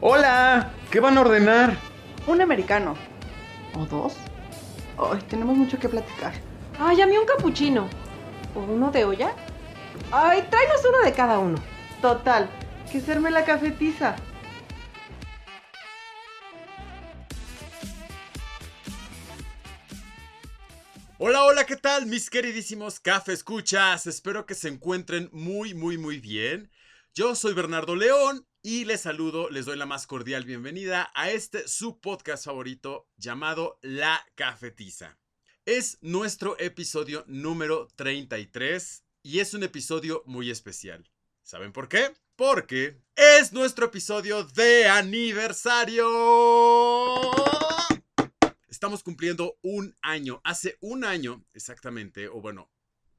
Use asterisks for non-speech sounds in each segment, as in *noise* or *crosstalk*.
Hola, ¿qué van a ordenar? Un americano. ¿O dos? Ay, tenemos mucho que platicar. Ay, a mí un capuchino. ¿O uno de olla? Ay, tráenos uno de cada uno. Total, que serme la cafetiza. Hola, hola, ¿qué tal mis queridísimos café escuchas? Espero que se encuentren muy, muy, muy bien. Yo soy Bernardo León y les saludo, les doy la más cordial bienvenida a este su podcast favorito llamado La Cafetiza. Es nuestro episodio número 33 y es un episodio muy especial. ¿Saben por qué? Porque es nuestro episodio de aniversario. Estamos cumpliendo un año. Hace un año exactamente, o bueno,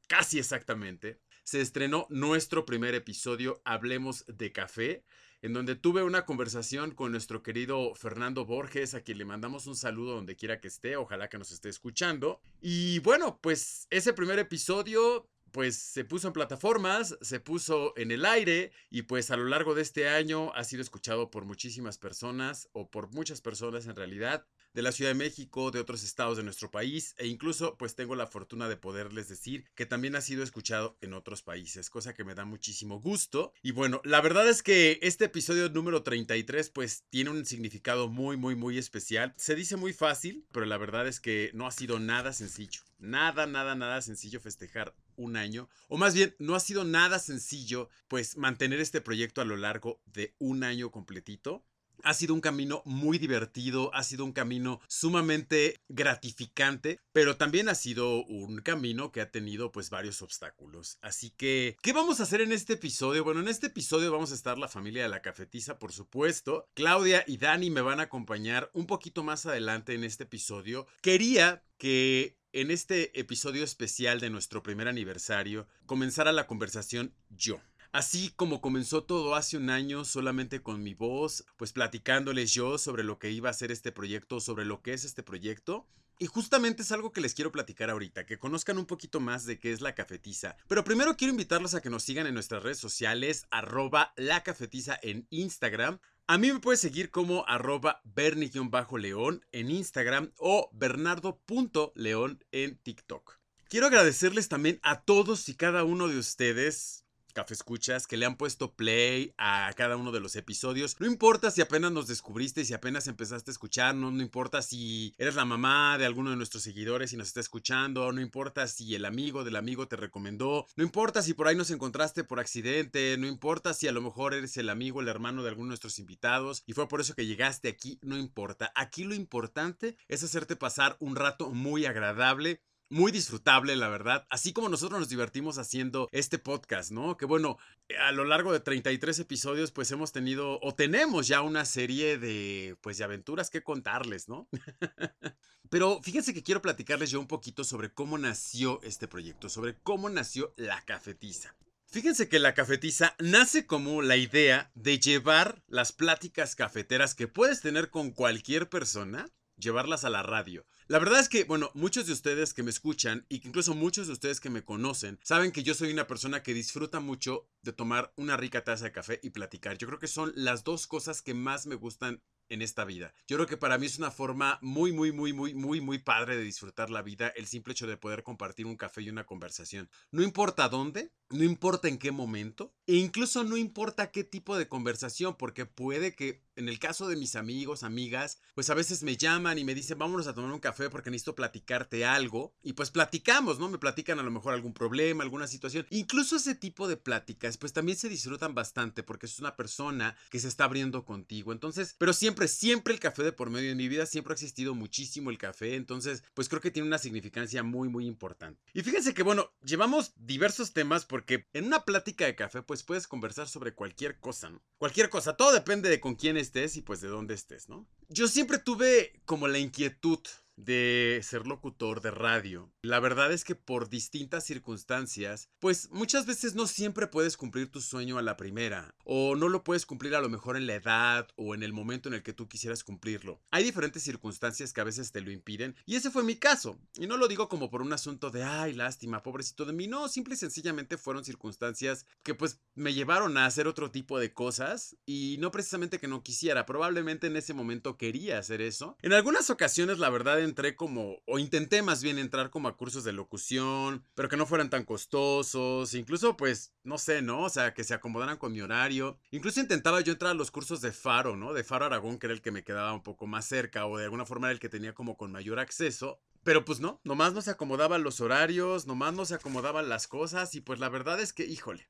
casi exactamente, se estrenó nuestro primer episodio, Hablemos de Café, en donde tuve una conversación con nuestro querido Fernando Borges, a quien le mandamos un saludo donde quiera que esté, ojalá que nos esté escuchando. Y bueno, pues ese primer episodio pues se puso en plataformas, se puso en el aire y pues a lo largo de este año ha sido escuchado por muchísimas personas o por muchas personas en realidad de la Ciudad de México, de otros estados de nuestro país e incluso pues tengo la fortuna de poderles decir que también ha sido escuchado en otros países, cosa que me da muchísimo gusto. Y bueno, la verdad es que este episodio número 33 pues tiene un significado muy muy muy especial. Se dice muy fácil, pero la verdad es que no ha sido nada sencillo. Nada, nada, nada sencillo festejar un año, o más bien no ha sido nada sencillo pues mantener este proyecto a lo largo de un año completito. Ha sido un camino muy divertido, ha sido un camino sumamente gratificante, pero también ha sido un camino que ha tenido pues varios obstáculos. Así que, ¿qué vamos a hacer en este episodio? Bueno, en este episodio vamos a estar la familia de la cafetiza, por supuesto. Claudia y Dani me van a acompañar un poquito más adelante en este episodio. Quería que en este episodio especial de nuestro primer aniversario comenzara la conversación yo. Así como comenzó todo hace un año solamente con mi voz, pues platicándoles yo sobre lo que iba a ser este proyecto, sobre lo que es este proyecto. Y justamente es algo que les quiero platicar ahorita, que conozcan un poquito más de qué es la cafetiza. Pero primero quiero invitarlos a que nos sigan en nuestras redes sociales, arroba la cafetiza en Instagram. A mí me puedes seguir como arroba bernie-león en Instagram o bernardo.león en TikTok. Quiero agradecerles también a todos y cada uno de ustedes Café Escuchas que le han puesto play a cada uno de los episodios. No importa si apenas nos descubriste, si apenas empezaste a escucharnos, no importa si eres la mamá de alguno de nuestros seguidores y nos está escuchando, no importa si el amigo del amigo te recomendó, no importa si por ahí nos encontraste por accidente, no importa si a lo mejor eres el amigo, el hermano de alguno de nuestros invitados y fue por eso que llegaste aquí, no importa. Aquí lo importante es hacerte pasar un rato muy agradable muy disfrutable, la verdad. Así como nosotros nos divertimos haciendo este podcast, ¿no? Que bueno, a lo largo de 33 episodios, pues hemos tenido o tenemos ya una serie de, pues, de aventuras que contarles, ¿no? *laughs* Pero fíjense que quiero platicarles yo un poquito sobre cómo nació este proyecto, sobre cómo nació la cafetiza. Fíjense que la cafetiza nace como la idea de llevar las pláticas cafeteras que puedes tener con cualquier persona, llevarlas a la radio. La verdad es que, bueno, muchos de ustedes que me escuchan y que incluso muchos de ustedes que me conocen saben que yo soy una persona que disfruta mucho de tomar una rica taza de café y platicar. Yo creo que son las dos cosas que más me gustan en esta vida. Yo creo que para mí es una forma muy, muy, muy, muy, muy, muy padre de disfrutar la vida el simple hecho de poder compartir un café y una conversación. No importa dónde, no importa en qué momento, e incluso no importa qué tipo de conversación, porque puede que en el caso de mis amigos, amigas, pues a veces me llaman y me dicen, vámonos a tomar un café porque necesito platicarte algo. Y pues platicamos, ¿no? Me platican a lo mejor algún problema, alguna situación. Incluso ese tipo de pláticas, pues también se disfrutan bastante porque es una persona que se está abriendo contigo. Entonces, pero siempre, siempre el café de por medio. En mi vida siempre ha existido muchísimo el café. Entonces, pues creo que tiene una significancia muy, muy importante. Y fíjense que, bueno, llevamos diversos temas porque en una plática de café, pues puedes conversar sobre cualquier cosa, ¿no? Cualquier cosa. Todo depende de con quién estés y pues de dónde estés, ¿no? yo siempre tuve como la inquietud de ser locutor de radio. La verdad es que por distintas circunstancias, pues muchas veces no siempre puedes cumplir tu sueño a la primera, o no lo puedes cumplir a lo mejor en la edad o en el momento en el que tú quisieras cumplirlo. Hay diferentes circunstancias que a veces te lo impiden, y ese fue mi caso. Y no lo digo como por un asunto de, ay, lástima, pobrecito de mí, no, simple y sencillamente fueron circunstancias que pues me llevaron a hacer otro tipo de cosas, y no precisamente que no quisiera, probablemente en ese momento quería hacer eso. En algunas ocasiones, la verdad, entré como, o intenté más bien entrar como a cursos de locución, pero que no fueran tan costosos, incluso pues, no sé, ¿no? O sea, que se acomodaran con mi horario. Incluso intentaba yo entrar a los cursos de Faro, ¿no? De Faro Aragón, que era el que me quedaba un poco más cerca, o de alguna forma era el que tenía como con mayor acceso. Pero pues no, nomás no se acomodaban los horarios, nomás no se acomodaban las cosas, y pues la verdad es que, híjole,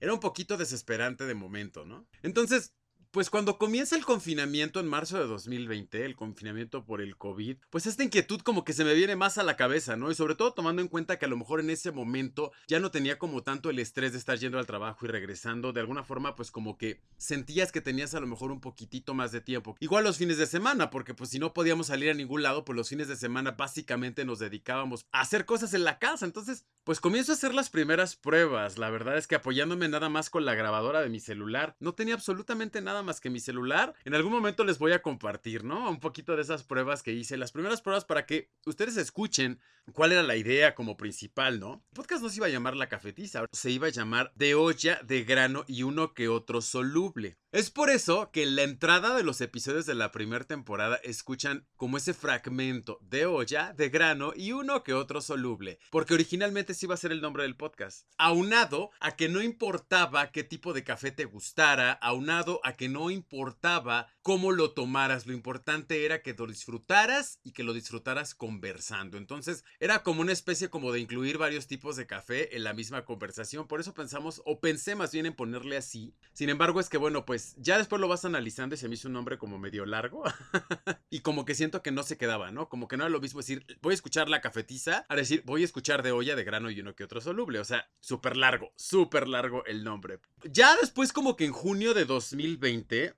era un poquito desesperante de momento, ¿no? Entonces, pues cuando comienza el confinamiento en marzo de 2020, el confinamiento por el COVID, pues esta inquietud como que se me viene más a la cabeza, ¿no? Y sobre todo tomando en cuenta que a lo mejor en ese momento ya no tenía como tanto el estrés de estar yendo al trabajo y regresando, de alguna forma pues como que sentías que tenías a lo mejor un poquitito más de tiempo. Igual los fines de semana, porque pues si no podíamos salir a ningún lado, pues los fines de semana básicamente nos dedicábamos a hacer cosas en la casa. Entonces, pues comienzo a hacer las primeras pruebas. La verdad es que apoyándome nada más con la grabadora de mi celular, no tenía absolutamente nada más que mi celular. En algún momento les voy a compartir, ¿no? Un poquito de esas pruebas que hice, las primeras pruebas para que ustedes escuchen cuál era la idea como principal, ¿no? El podcast no se iba a llamar La Cafetiza, se iba a llamar De olla, de grano y uno que otro soluble. Es por eso que en la entrada de los episodios de la primera temporada escuchan como ese fragmento de olla, de grano y uno que otro soluble, porque originalmente sí iba a ser el nombre del podcast. Aunado a que no importaba qué tipo de café te gustara, aunado a que no importaba cómo lo tomaras, lo importante era que lo disfrutaras y que lo disfrutaras conversando. Entonces, era como una especie como de incluir varios tipos de café en la misma conversación. Por eso pensamos, o pensé más bien en ponerle así. Sin embargo, es que bueno, pues ya después lo vas analizando y se me hizo un nombre como medio largo. *laughs* y como que siento que no se quedaba, ¿no? Como que no era lo mismo decir, voy a escuchar la cafetiza, a decir, voy a escuchar de olla, de grano y uno que otro soluble. O sea, súper largo, súper largo el nombre. Ya después como que en junio de 2020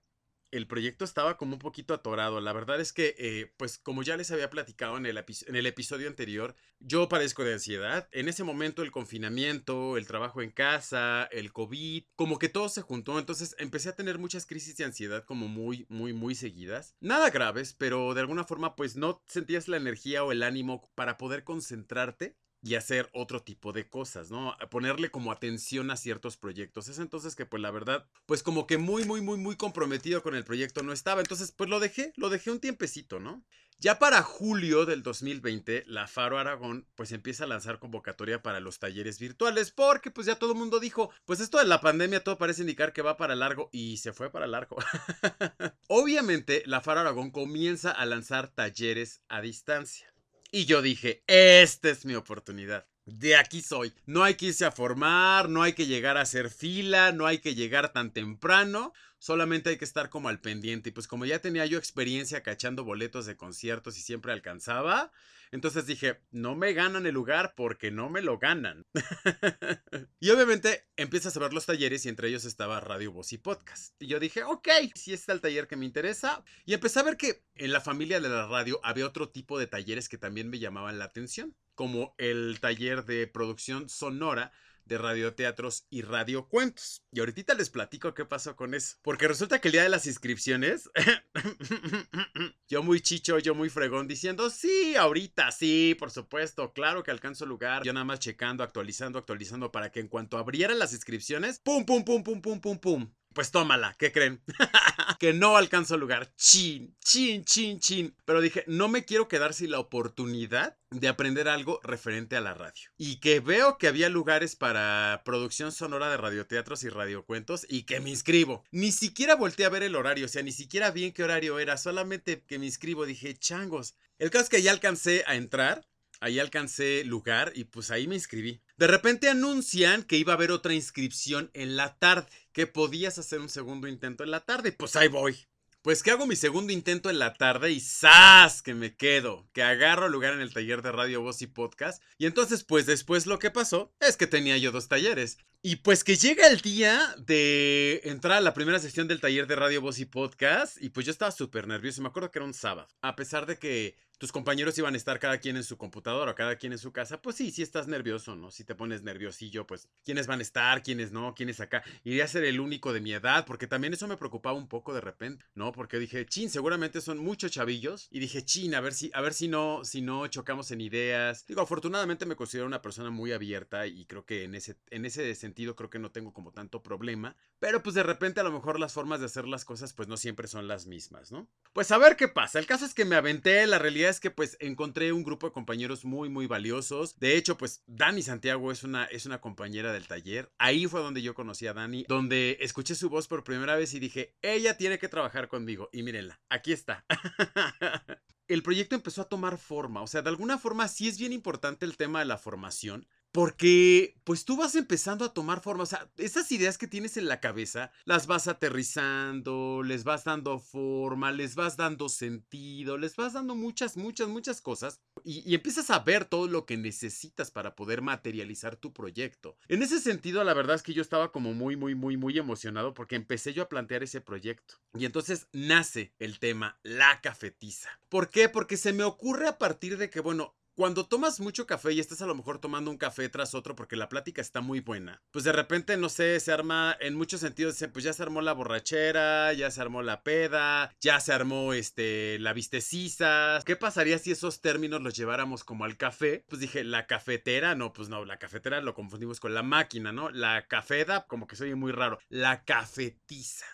el proyecto estaba como un poquito atorado. La verdad es que, eh, pues como ya les había platicado en el, en el episodio anterior, yo padezco de ansiedad. En ese momento el confinamiento, el trabajo en casa, el COVID, como que todo se juntó. Entonces empecé a tener muchas crisis de ansiedad como muy, muy, muy seguidas. Nada graves, pero de alguna forma pues no sentías la energía o el ánimo para poder concentrarte y hacer otro tipo de cosas, ¿no? Ponerle como atención a ciertos proyectos. Es entonces que pues la verdad, pues como que muy, muy, muy, muy comprometido con el proyecto no estaba. Entonces pues lo dejé, lo dejé un tiempecito, ¿no? Ya para julio del 2020, la Faro Aragón pues empieza a lanzar convocatoria para los talleres virtuales porque pues ya todo el mundo dijo, pues esto de la pandemia todo parece indicar que va para largo y se fue para largo. *laughs* Obviamente la Faro Aragón comienza a lanzar talleres a distancia. Y yo dije, esta es mi oportunidad. De aquí soy. No hay que irse a formar, no hay que llegar a hacer fila, no hay que llegar tan temprano solamente hay que estar como al pendiente. Y pues como ya tenía yo experiencia cachando boletos de conciertos y siempre alcanzaba, entonces dije, no me ganan el lugar porque no me lo ganan. *laughs* y obviamente empiezas a ver los talleres y entre ellos estaba Radio Voz y Podcast. Y yo dije, ok, si está el taller que me interesa. Y empecé a ver que en la familia de la radio había otro tipo de talleres que también me llamaban la atención, como el taller de producción sonora de radioteatros y radiocuentos. Y ahorita les platico qué pasó con eso. Porque resulta que el día de las inscripciones, *laughs* yo muy chicho, yo muy fregón, diciendo, sí, ahorita, sí, por supuesto, claro que alcanzo lugar. Yo nada más checando, actualizando, actualizando para que en cuanto abrieran las inscripciones, pum, pum, pum, pum, pum, pum, pum. Pues tómala, ¿qué creen? *laughs* que no alcanzo lugar. Chin, chin, chin, chin. Pero dije, no me quiero quedar sin la oportunidad de aprender algo referente a la radio. Y que veo que había lugares para producción sonora de radioteatros y radiocuentos y que me inscribo. Ni siquiera volteé a ver el horario, o sea, ni siquiera vi en qué horario era, solamente que me inscribo. Dije, changos. El caso es que ya alcancé a entrar ahí alcancé lugar y pues ahí me inscribí. De repente anuncian que iba a haber otra inscripción en la tarde, que podías hacer un segundo intento en la tarde. Pues ahí voy. Pues que hago mi segundo intento en la tarde y ¡zas! que me quedo, que agarro lugar en el taller de Radio Voz y Podcast. Y entonces, pues después lo que pasó es que tenía yo dos talleres. Y pues que llega el día de entrar a la primera sesión del taller de Radio Voz y Podcast. Y pues yo estaba súper nervioso. Me acuerdo que era un sábado. A pesar de que tus compañeros iban a estar cada quien en su computadora o cada quien en su casa, pues sí, sí estás nervioso, ¿no? Si te pones nerviosillo, pues quiénes van a estar, quiénes no, quiénes acá. Iría a ser el único de mi edad, porque también eso me preocupaba un poco de repente, ¿no? Porque dije, chin, seguramente son muchos chavillos. Y dije, chin, a ver si, a ver si no, si no chocamos en ideas. Digo, afortunadamente me considero una persona muy abierta y creo que en ese, en ese sentido creo que no tengo como tanto problema. Pero pues de repente a lo mejor las formas de hacer las cosas pues no siempre son las mismas, ¿no? Pues a ver qué pasa. El caso es que me aventé, la realidad es que pues encontré un grupo de compañeros muy muy valiosos. De hecho pues Dani Santiago es una, es una compañera del taller. Ahí fue donde yo conocí a Dani, donde escuché su voz por primera vez y dije, ella tiene que trabajar conmigo. Y mírenla, aquí está. *laughs* el proyecto empezó a tomar forma. O sea, de alguna forma sí es bien importante el tema de la formación. Porque, pues tú vas empezando a tomar forma, o sea, esas ideas que tienes en la cabeza, las vas aterrizando, les vas dando forma, les vas dando sentido, les vas dando muchas, muchas, muchas cosas y, y, empiezas a ver todo lo que necesitas para poder materializar tu proyecto. En ese sentido, la verdad es que yo estaba como muy, muy, muy, muy emocionado porque empecé yo a plantear ese proyecto. Y entonces nace el tema, la cafetiza. ¿Por qué? Porque se me ocurre a partir de que, bueno, cuando tomas mucho café y estás a lo mejor tomando un café tras otro porque la plática está muy buena, pues de repente, no sé, se arma en muchos sentidos, pues ya se armó la borrachera, ya se armó la peda, ya se armó este, la vistecisa. ¿Qué pasaría si esos términos los lleváramos como al café? Pues dije, la cafetera, no, pues no, la cafetera lo confundimos con la máquina, ¿no? La cafeda, como que se oye muy raro. La cafetiza.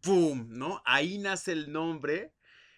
¡Pum! ¿No? Ahí nace el nombre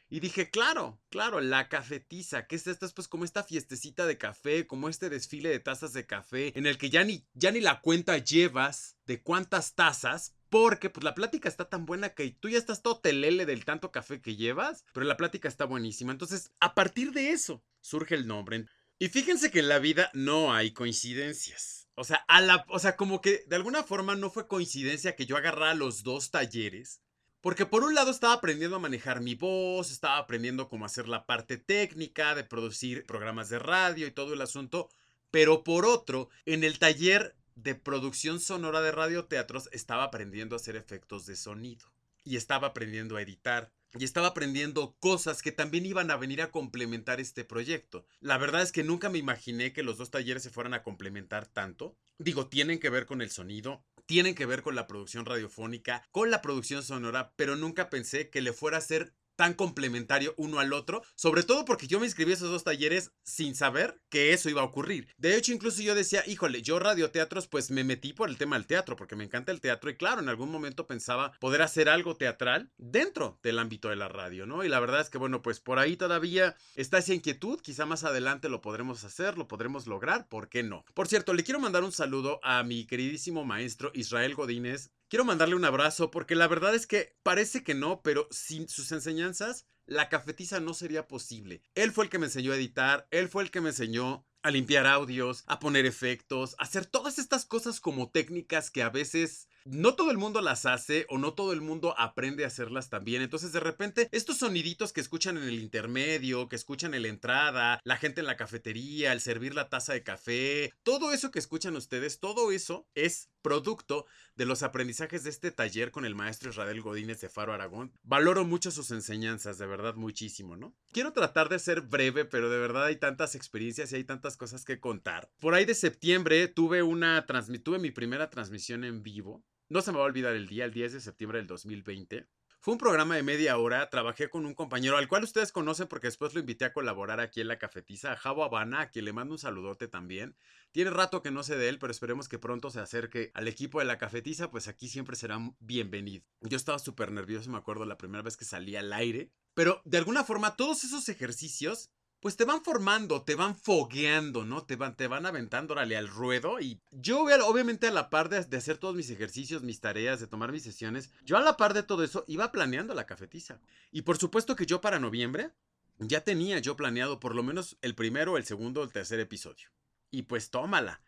y dije, claro, claro, la cafetiza, ¿qué es esto? Es pues como esta fiestecita de café, como este desfile de tazas de café, en el que ya ni, ya ni la cuenta llevas de cuántas tazas, porque pues la plática está tan buena que tú ya estás todo telele del tanto café que llevas, pero la plática está buenísima. Entonces, a partir de eso, surge el nombre. Y fíjense que en la vida no hay coincidencias. O sea, a la, o sea, como que de alguna forma no fue coincidencia que yo agarrara los dos talleres porque por un lado estaba aprendiendo a manejar mi voz, estaba aprendiendo cómo hacer la parte técnica de producir programas de radio y todo el asunto, pero por otro, en el taller de producción sonora de radioteatros estaba aprendiendo a hacer efectos de sonido y estaba aprendiendo a editar y estaba aprendiendo cosas que también iban a venir a complementar este proyecto. La verdad es que nunca me imaginé que los dos talleres se fueran a complementar tanto. Digo, tienen que ver con el sonido, tienen que ver con la producción radiofónica, con la producción sonora, pero nunca pensé que le fuera a ser tan complementario uno al otro, sobre todo porque yo me inscribí a esos dos talleres sin saber que eso iba a ocurrir. De hecho, incluso yo decía, híjole, yo radioteatros, pues me metí por el tema del teatro, porque me encanta el teatro y claro, en algún momento pensaba poder hacer algo teatral dentro del ámbito de la radio, ¿no? Y la verdad es que, bueno, pues por ahí todavía está esa inquietud, quizá más adelante lo podremos hacer, lo podremos lograr, ¿por qué no? Por cierto, le quiero mandar un saludo a mi queridísimo maestro Israel Godínez, Quiero mandarle un abrazo porque la verdad es que parece que no, pero sin sus enseñanzas, la cafetiza no sería posible. Él fue el que me enseñó a editar, él fue el que me enseñó a limpiar audios, a poner efectos, a hacer todas estas cosas como técnicas que a veces no todo el mundo las hace o no todo el mundo aprende a hacerlas también. Entonces, de repente, estos soniditos que escuchan en el intermedio, que escuchan en la entrada, la gente en la cafetería, el servir la taza de café, todo eso que escuchan ustedes, todo eso es producto de los aprendizajes de este taller con el maestro Israel Godínez de Faro Aragón. Valoro mucho sus enseñanzas, de verdad, muchísimo, ¿no? Quiero tratar de ser breve, pero de verdad hay tantas experiencias y hay tantas cosas que contar. Por ahí de septiembre tuve una tuve mi primera transmisión en vivo no se me va a olvidar el día, el 10 de septiembre del 2020. Fue un programa de media hora, trabajé con un compañero al cual ustedes conocen porque después lo invité a colaborar aquí en la cafetiza, a Javo Habana, a quien le mando un saludote también. Tiene rato que no sé de él, pero esperemos que pronto se acerque al equipo de la cafetiza, pues aquí siempre será bienvenido. Yo estaba súper nervioso, me acuerdo la primera vez que salí al aire, pero de alguna forma todos esos ejercicios pues te van formando, te van fogueando, ¿no? Te van, te van aventando, órale, al ruedo. Y yo, obviamente, a la par de, de, hacer todos mis ejercicios, mis tareas, de tomar mis sesiones, yo a la par de todo eso iba planeando la cafetiza. Y por supuesto que yo para noviembre ya tenía yo planeado por lo menos el primero, el segundo, el tercer episodio. Y pues tómala.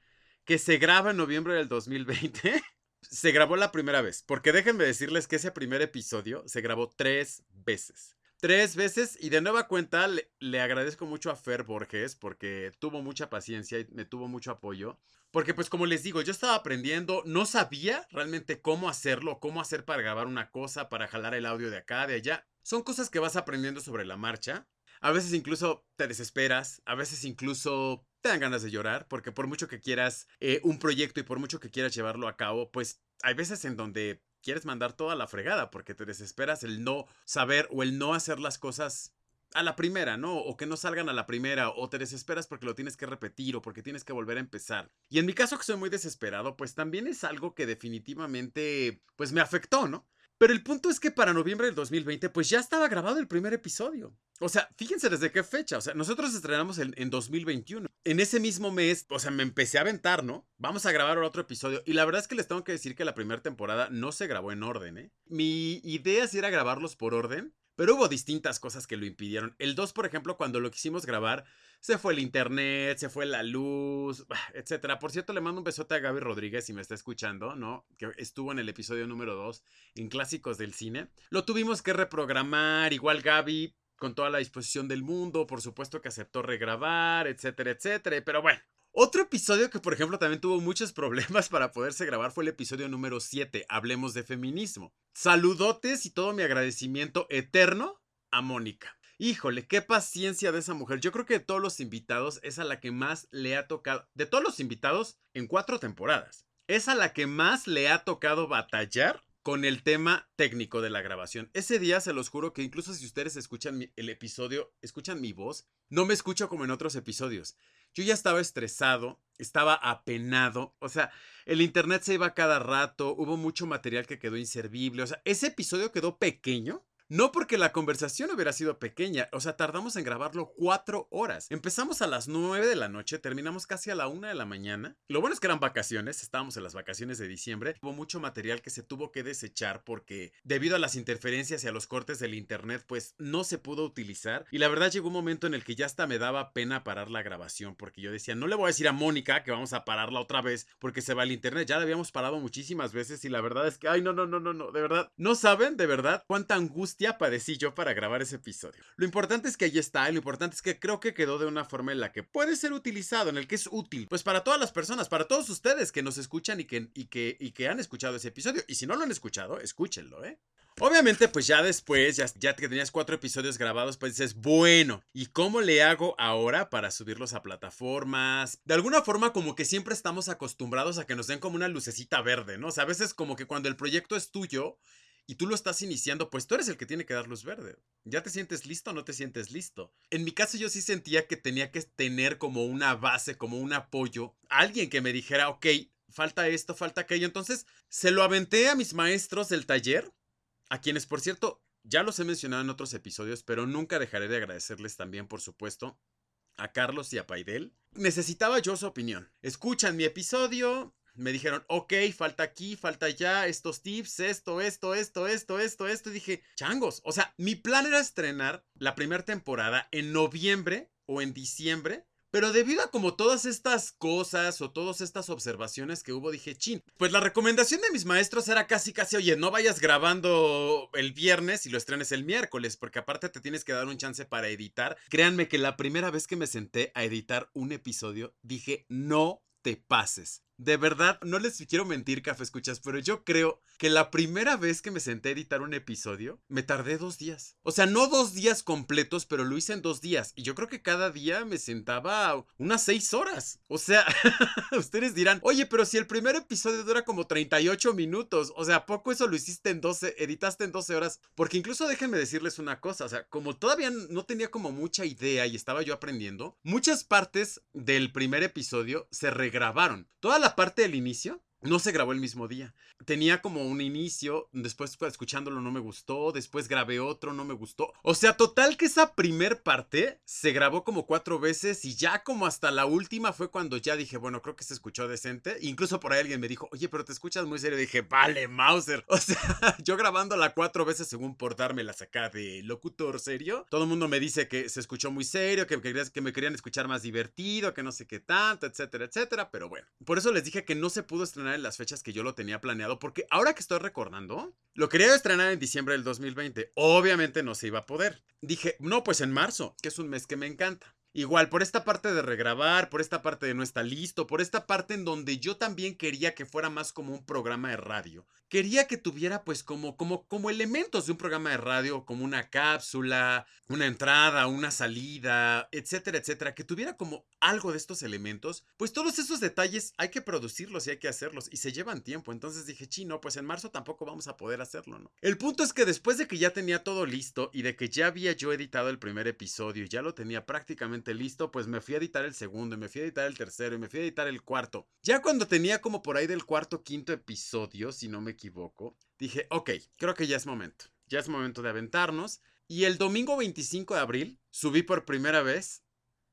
Que se graba en noviembre del 2020. *laughs* se grabó la primera vez, porque déjenme decirles que ese primer episodio se grabó tres veces. Tres veces y de nueva cuenta le, agradezco mucho a Fer Borges porque tuvo mucha paciencia y me tuvo mucho apoyo. Porque pues como les digo, yo estaba aprendiendo, no sabía realmente cómo hacerlo, cómo hacer para grabar una cosa, para jalar el audio de acá, de allá. Son cosas que vas aprendiendo sobre la marcha. A veces incluso te desesperas, a veces incluso te dan ganas de llorar, porque por mucho que quieras eh, un proyecto y por mucho que quieras llevarlo a cabo, pues hay veces en donde quieres mandar toda la fregada porque te desesperas el no saber o el no hacer las cosas a la primera, ¿no? O que no salgan a la primera, o te desesperas porque lo tienes que repetir o porque tienes que volver a empezar. Y en mi caso que soy muy desesperado, pues también es algo que definitivamente, pues me afectó, ¿no? Pero el punto es que para noviembre del 2020, pues ya estaba grabado el primer episodio. O sea, fíjense desde qué fecha. O sea, nosotros estrenamos en, en, 2021. En ese mismo mes, o sea, me empecé a aventar, ¿no? Vamos a grabar otro episodio. Y la verdad es que les tengo que decir que la primera temporada no se grabó en orden, ¿eh? Mi idea sí era grabarlos por orden. Pero hubo distintas cosas que lo impidieron. El 2, por ejemplo, cuando lo quisimos grabar, se fue el internet, se fue la luz, etcétera. Por cierto, le mando un besote a Gaby Rodríguez si me está escuchando, ¿no? Que estuvo en el episodio número 2 en Clásicos del Cine. Lo tuvimos que reprogramar, igual Gaby con toda la disposición del mundo, por supuesto que aceptó regrabar, etcétera, etcétera. Pero bueno, otro episodio que, por ejemplo, también tuvo muchos problemas para poderse grabar fue el episodio número 7, Hablemos de Feminismo. Saludotes y todo mi agradecimiento eterno a Mónica. Híjole, qué paciencia de esa mujer. Yo creo que de todos los invitados es a la que más le ha tocado, de todos los invitados en cuatro temporadas, es a la que más le ha tocado batallar con el tema técnico de la grabación. Ese día se los juro que incluso si ustedes escuchan el episodio, escuchan mi voz, no me escucho como en otros episodios. Yo ya estaba estresado, estaba apenado, o sea, el internet se iba cada rato, hubo mucho material que quedó inservible, o sea, ese episodio quedó pequeño no porque la conversación hubiera sido pequeña, o sea, tardamos en grabarlo cuatro horas. Empezamos a las nueve de la noche, terminamos casi a la una de la mañana. Lo bueno es que eran vacaciones, estábamos en las vacaciones de diciembre. Hubo mucho material que se tuvo que desechar porque debido a las interferencias y a los cortes del internet, pues no se pudo utilizar. Y la verdad llegó un momento en el que ya hasta me daba pena parar la grabación porque yo decía, no le voy a decir a Mónica que vamos a pararla otra vez porque se va el internet. Ya la habíamos parado muchísimas veces y la verdad es que, ay, no, no, no, no, no, de verdad, no saben de verdad cuánta angustia ya padecí yo para grabar ese episodio. Lo importante es que ahí está, y lo importante es que creo que quedó de una forma en la que puede ser utilizado, en el que es útil, pues para todas las personas, para todos ustedes que nos escuchan y que, y que, y que han escuchado ese episodio. Y si no lo han escuchado, escúchenlo, ¿eh? Obviamente, pues ya después, ya, ya, que tenías cuatro episodios grabados, pues dices, bueno, ¿y cómo le hago ahora para subirlos a plataformas? De alguna forma, como que siempre estamos acostumbrados a que nos den como una lucecita verde, ¿no? O sea, a veces como que cuando el proyecto es tuyo y tú lo estás iniciando, pues tú eres el que tiene que dar luz verde. ¿Ya te sientes listo o no te sientes listo? En mi caso yo sí sentía que tenía que tener como una base, como un apoyo, alguien que me dijera, ok, falta esto, falta aquello. Entonces se lo aventé a mis maestros del taller, a quienes por cierto ya los he mencionado en otros episodios, pero nunca dejaré de agradecerles también, por supuesto, a Carlos y a Paidel. Necesitaba yo su opinión. Escuchan mi episodio, me dijeron, ok, falta aquí, falta allá, estos tips, esto, esto, esto, esto, esto, esto. Y dije, changos. O sea, mi plan era estrenar la primera temporada en noviembre o en diciembre pero debido a como todas estas cosas o todas estas observaciones que hubo, dije, chin, pues la recomendación de mis maestros era casi, casi, oye, no vayas grabando el viernes y lo estrenes el miércoles, porque aparte te tienes que dar un chance para editar. Créanme que la primera vez que me senté a editar un episodio, dije, no te pases. De verdad, no les quiero mentir, café escuchas, pero yo creo que la primera vez que me senté a editar un episodio, me tardé dos días. O sea, no dos días completos, pero lo hice en dos días. Y yo creo que cada día me sentaba unas seis horas. O sea, *laughs* ustedes dirán, oye, pero si el primer episodio dura como 38 minutos, o sea, ¿a poco eso lo hiciste en 12, editaste en 12 horas? Porque incluso déjenme decirles una cosa, o sea, como todavía no tenía como mucha idea y estaba yo aprendiendo, muchas partes del primer episodio se regrabaron. Toda parte del inicio no se grabó el mismo día. Tenía como un inicio, después escuchándolo no me gustó, después grabé otro, no me gustó. O sea, total que esa primer parte se grabó como cuatro veces y ya como hasta la última fue cuando ya dije, bueno, creo que se escuchó decente. Incluso por ahí alguien me dijo, oye, pero te escuchas muy serio. dije, vale, Mauser. *laughs* O sea, yo grabándola cuatro veces según por la acá de locutor serio. Todo el mundo me dice que se escuchó muy serio, que, que me querían escuchar más divertido, que no sé qué tanto, etcétera, etcétera. Pero bueno, por eso les dije que no se pudo estrenar en las fechas que yo lo tenía planeado, porque ahora que estoy recordando, lo quería estrenar en diciembre del 2020. Obviamente no se iba a poder. Dije, no, pues en marzo, que es un mes que me encanta. Igual, por esta parte de regrabar, por esta parte de no está listo, por esta parte en donde yo también quería que fuera más como un programa de radio. Quería que tuviera pues como, como, como elementos de un programa de radio, como una cápsula, una entrada, una salida, etcétera, etcétera, que tuviera como algo de estos elementos, pues todos esos detalles hay que producirlos y hay que hacerlos y se llevan tiempo. Entonces dije, chino, pues en marzo tampoco vamos a poder hacerlo, ¿no? El punto es que después de que ya tenía todo listo y de que ya había yo editado el primer episodio y ya lo tenía prácticamente listo, pues me fui a editar el segundo y me fui a editar el tercero y me fui a editar el cuarto. Ya cuando tenía como por ahí del cuarto, quinto episodio, si no me equivoco, dije, ok, creo que ya es momento. Ya es momento de aventarnos. Y el domingo 25 de abril subí por primera vez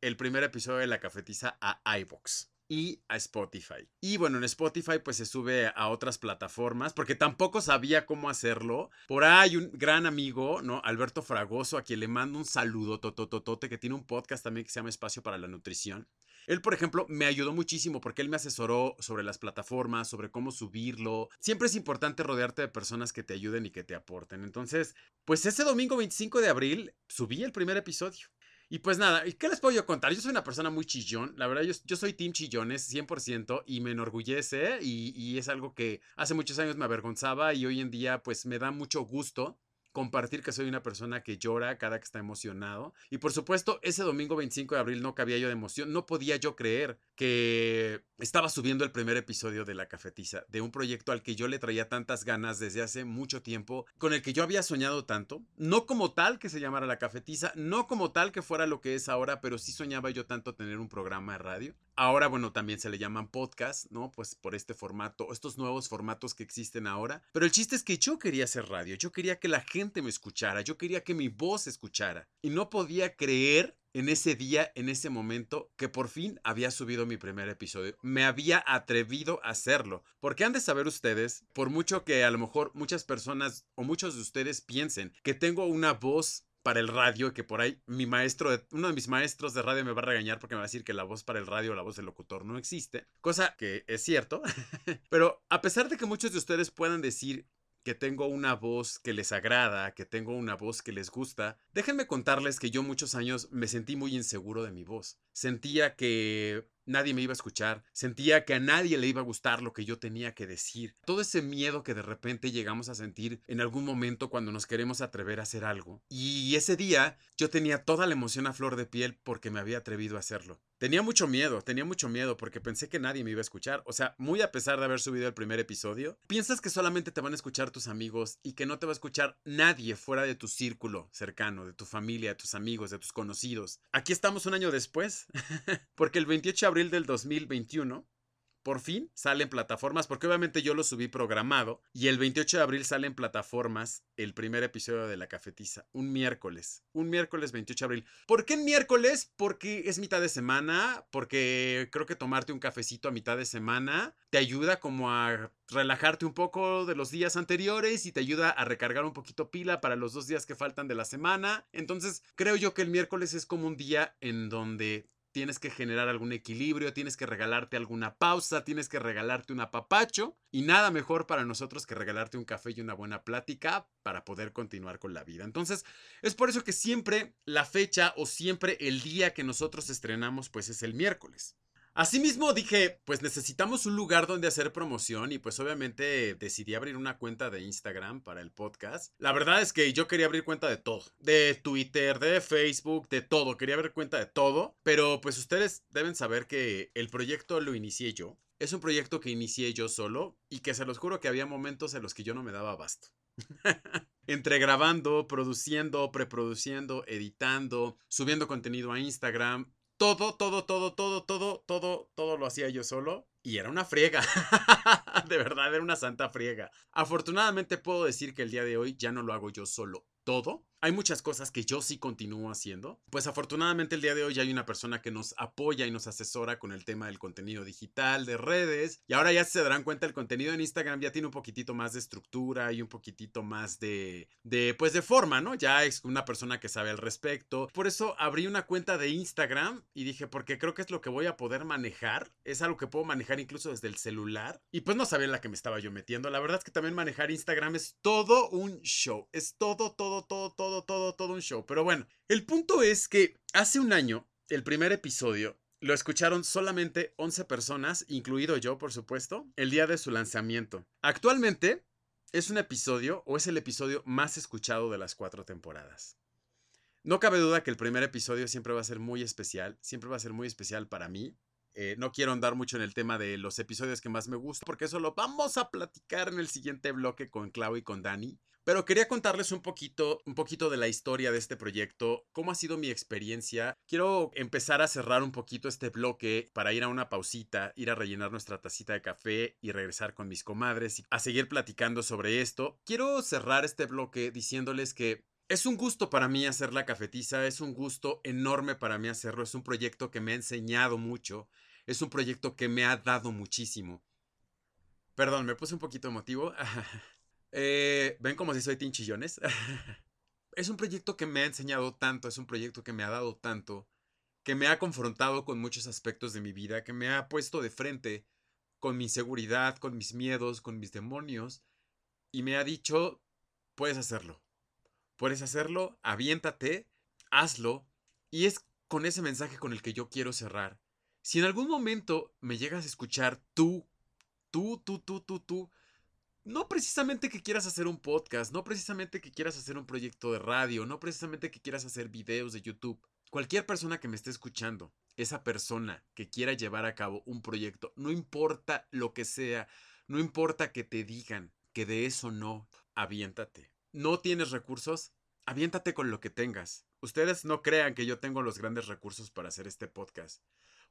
el primer episodio de La Cafetiza a iVoox y a Spotify. Y bueno, en Spotify pues se sube a otras plataformas porque tampoco sabía cómo hacerlo. Por ahí un gran amigo, ¿no? Alberto Fragoso, a quien le mando un saludo totototote, que tiene un podcast también que se llama Espacio para la Nutrición. Él, por ejemplo, me ayudó muchísimo porque él me asesoró sobre las plataformas, sobre cómo subirlo. Siempre es importante rodearte de personas que te ayuden y que te aporten. Entonces, pues ese domingo 25 de abril subí el primer episodio. Y pues nada, ¿qué les puedo yo contar? Yo soy una persona muy chillón, la verdad yo, yo soy team chillones 100% y me enorgullece y, y es algo que hace muchos años me avergonzaba y hoy en día pues me da mucho gusto compartir que soy una persona que llora cada que está emocionado. Y por supuesto, ese domingo 25 de abril no cabía yo de emoción, no podía yo creer que estaba subiendo el primer episodio de La Cafetiza, de un proyecto al que yo le traía tantas ganas desde hace mucho tiempo, con el que yo había soñado tanto, no como tal que se llamara La Cafetiza, no como tal que fuera lo que es ahora, pero sí soñaba yo tanto tener un programa de radio. Ahora, bueno, también se le llaman podcast, ¿no? Pues por este formato, estos nuevos formatos que existen ahora. Pero el chiste es que yo quería hacer radio, yo quería que la gente me escuchara, yo quería que mi voz escuchara. Y no podía creer en ese día, en ese momento, que por fin había subido mi primer episodio. Me había atrevido a hacerlo. Porque han de saber ustedes, por mucho que a lo mejor muchas personas o muchos de ustedes piensen que tengo una voz para el radio, que por ahí mi maestro, uno de mis maestros de radio me va a regañar porque me va a decir que la voz para el radio o la voz del locutor no existe, cosa que es cierto, *laughs* pero a pesar de que muchos de ustedes puedan decir que tengo una voz que les agrada, que tengo una voz que les gusta, déjenme contarles que yo muchos años me sentí muy inseguro de mi voz. Sentía que nadie me iba a escuchar, sentía que a nadie le iba a gustar lo que yo tenía que decir. Todo ese miedo que de repente llegamos a sentir en algún momento cuando nos queremos atrever a hacer algo. Y ese día yo tenía toda la emoción a flor de piel porque me había atrevido a hacerlo. Tenía mucho miedo, tenía mucho miedo porque pensé que nadie me iba a escuchar. O sea, muy a pesar de haber subido el primer episodio, piensas que solamente te van a escuchar tus amigos y que no te va a escuchar nadie fuera de tu círculo cercano, de tu familia, de tus amigos, de tus conocidos. Aquí estamos un año después, *laughs* porque el 28 de abril del 2021 por fin sale en plataformas, porque obviamente yo lo subí programado y el 28 de abril sale en plataformas el primer episodio de La Cafetiza, un miércoles, un miércoles 28 de abril. ¿Por qué en miércoles? Porque es mitad de semana, porque creo que tomarte un cafecito a mitad de semana te ayuda como a relajarte un poco de los días anteriores y te ayuda a recargar un poquito pila para los dos días que faltan de la semana. Entonces creo yo que el miércoles es como un día en donde tienes que generar algún equilibrio, tienes que regalarte alguna pausa, tienes que regalarte un apapacho y nada mejor para nosotros que regalarte un café y una buena plática para poder continuar con la vida. Entonces, es por eso que siempre la fecha o siempre el día que nosotros estrenamos pues es el miércoles. Asimismo dije, pues necesitamos un lugar donde hacer promoción y pues obviamente decidí abrir una cuenta de Instagram para el podcast. La verdad es que yo quería abrir cuenta de todo, de Twitter, de Facebook, de todo, quería abrir cuenta de todo, pero pues ustedes deben saber que el proyecto lo inicié yo. Es un proyecto que inicié yo solo y que se los juro que había momentos en los que yo no me daba abasto. *laughs* Entre grabando, produciendo, preproduciendo, editando, subiendo contenido a Instagram, todo, todo, todo, todo, todo, todo, todo lo hacía yo solo. Y era una friega. *laughs* de verdad, era una santa friega. Afortunadamente puedo decir que el día de hoy ya no lo hago yo solo todo. Hay muchas cosas que yo sí continúo haciendo. Pues afortunadamente el día de hoy hay una persona que nos apoya y nos asesora con el tema del contenido digital, de redes. Y ahora ya se darán cuenta, el contenido en Instagram ya tiene un poquitito más de estructura y un poquitito más de pues de forma, ¿no? Ya es una persona que sabe al respecto. Por eso abrí una cuenta de Instagram y dije, porque creo que es lo que voy a poder manejar. Es algo que puedo manejar incluso desde el celular. Y pues no sabía en la que me estaba yo metiendo. La verdad es que también manejar Instagram es todo un show. Es todo, todo, todo, todo todo, todo, un show. Pero bueno, el punto es que hace un año, el primer episodio, lo escucharon solamente 11 personas, incluido yo, por supuesto, el día de su lanzamiento. Actualmente es un episodio o es el episodio más escuchado de las cuatro temporadas. No cabe duda que el primer episodio siempre va a ser muy especial, siempre va a ser muy especial para mí. Eh, no quiero andar mucho en el tema de los episodios que más me gustan, porque eso lo vamos a platicar en el siguiente bloque con Clau y con Dani. Pero quería contarles un poquito, un poquito de la historia de este proyecto, cómo ha sido mi experiencia. Quiero empezar a cerrar un poquito este bloque para ir a una pausita, ir a rellenar nuestra tacita de café y regresar con mis comadres y a seguir platicando sobre esto. Quiero cerrar este bloque diciéndoles que es un gusto para mí hacer la cafetiza, es un gusto enorme para mí hacerlo, es un proyecto que me ha enseñado mucho, es un proyecto que me ha dado muchísimo. Perdón, me puse un poquito emotivo. *laughs* Eh, ¿Ven como si soy tinchillones? *laughs* es un proyecto que me ha enseñado tanto, es un proyecto que me ha dado tanto, que me ha confrontado con muchos aspectos de mi vida, que me ha puesto de frente con mi inseguridad, con mis miedos, con mis demonios, y me ha dicho, puedes hacerlo, puedes hacerlo, aviéntate, hazlo, y es con ese mensaje con el que yo quiero cerrar. Si en algún momento me llegas a escuchar tú, tú, tú, tú, tú, tú, no precisamente que quieras hacer un podcast, no precisamente que quieras hacer un proyecto de radio, no precisamente que quieras hacer videos de YouTube. Cualquier persona que me esté escuchando, esa persona que quiera llevar a cabo un proyecto, no importa lo que sea, no importa que te digan que de eso no, aviéntate. ¿No tienes recursos? Aviéntate con lo que tengas. Ustedes no crean que yo tengo los grandes recursos para hacer este podcast.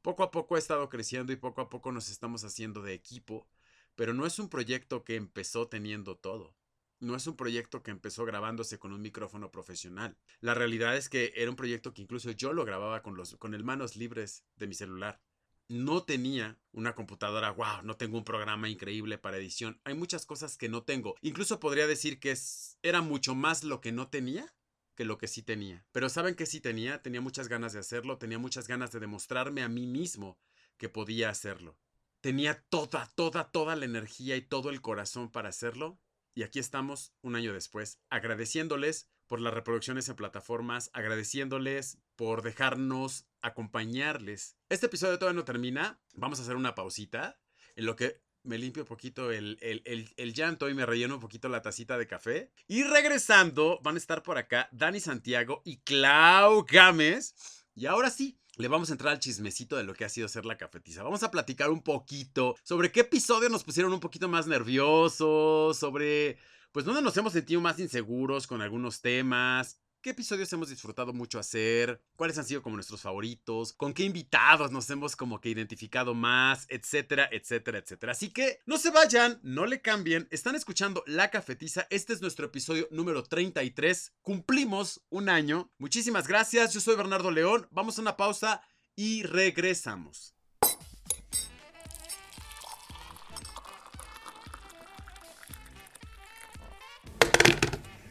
Poco a poco he estado creciendo y poco a poco nos estamos haciendo de equipo pero no es un proyecto que empezó teniendo todo. No es un proyecto que empezó grabándose con un micrófono profesional. La realidad es que era un proyecto que incluso yo lo grababa con, los, con el manos libres de mi celular. No tenía una computadora, wow, no tengo un programa increíble para edición. Hay muchas cosas que no tengo. Incluso podría decir que era mucho más lo que no tenía que lo que sí tenía. Pero ¿saben que sí tenía? Tenía muchas ganas de hacerlo, tenía muchas ganas de demostrarme a mí mismo que podía hacerlo tenía toda, toda, toda la energía y todo el corazón para hacerlo. Y aquí estamos un año después, agradeciéndoles por las reproducciones en plataformas, agradeciéndoles por dejarnos acompañarles. Este episodio todavía no termina, vamos a hacer una pausita en lo que me limpio un poquito el, el, llanto y me relleno un poquito la tacita de café. Y regresando, van a estar por acá Dani Santiago y Clau Gámez. Y ahora sí, le vamos a entrar al chismecito de lo que ha sido ser la cafetiza. Vamos a platicar un poquito sobre qué episodio nos pusieron un poquito más nerviosos, sobre pues dónde nos hemos sentido más inseguros con algunos temas, qué episodios hemos disfrutado mucho hacer, cuáles han sido como nuestros favoritos, con qué invitados nos hemos como que identificado más, etcétera, etcétera, etcétera. Así que no se vayan, no le cambien, están escuchando La Cafetiza, este es nuestro episodio número 33, cumplimos un año, muchísimas gracias, yo soy Bernardo León, vamos a una pausa y regresamos.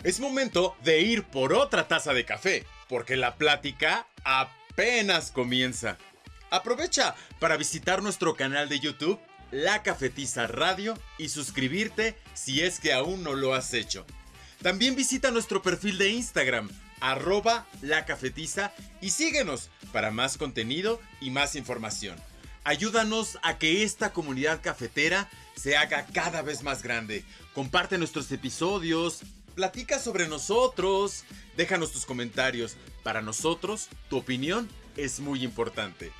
Es momento de ir por otra taza de café, porque la plática apenas comienza. Aprovecha para visitar nuestro canal de YouTube, La Cafetiza Radio, y suscribirte si es que aún no lo has hecho. También visita nuestro perfil de Instagram, arroba la cafetiza, y síguenos para más contenido y más información. Ayúdanos a que esta comunidad cafetera se haga cada vez más grande. Comparte nuestros episodios, Platica sobre nosotros, déjanos tus comentarios. Para nosotros, tu opinión es muy importante.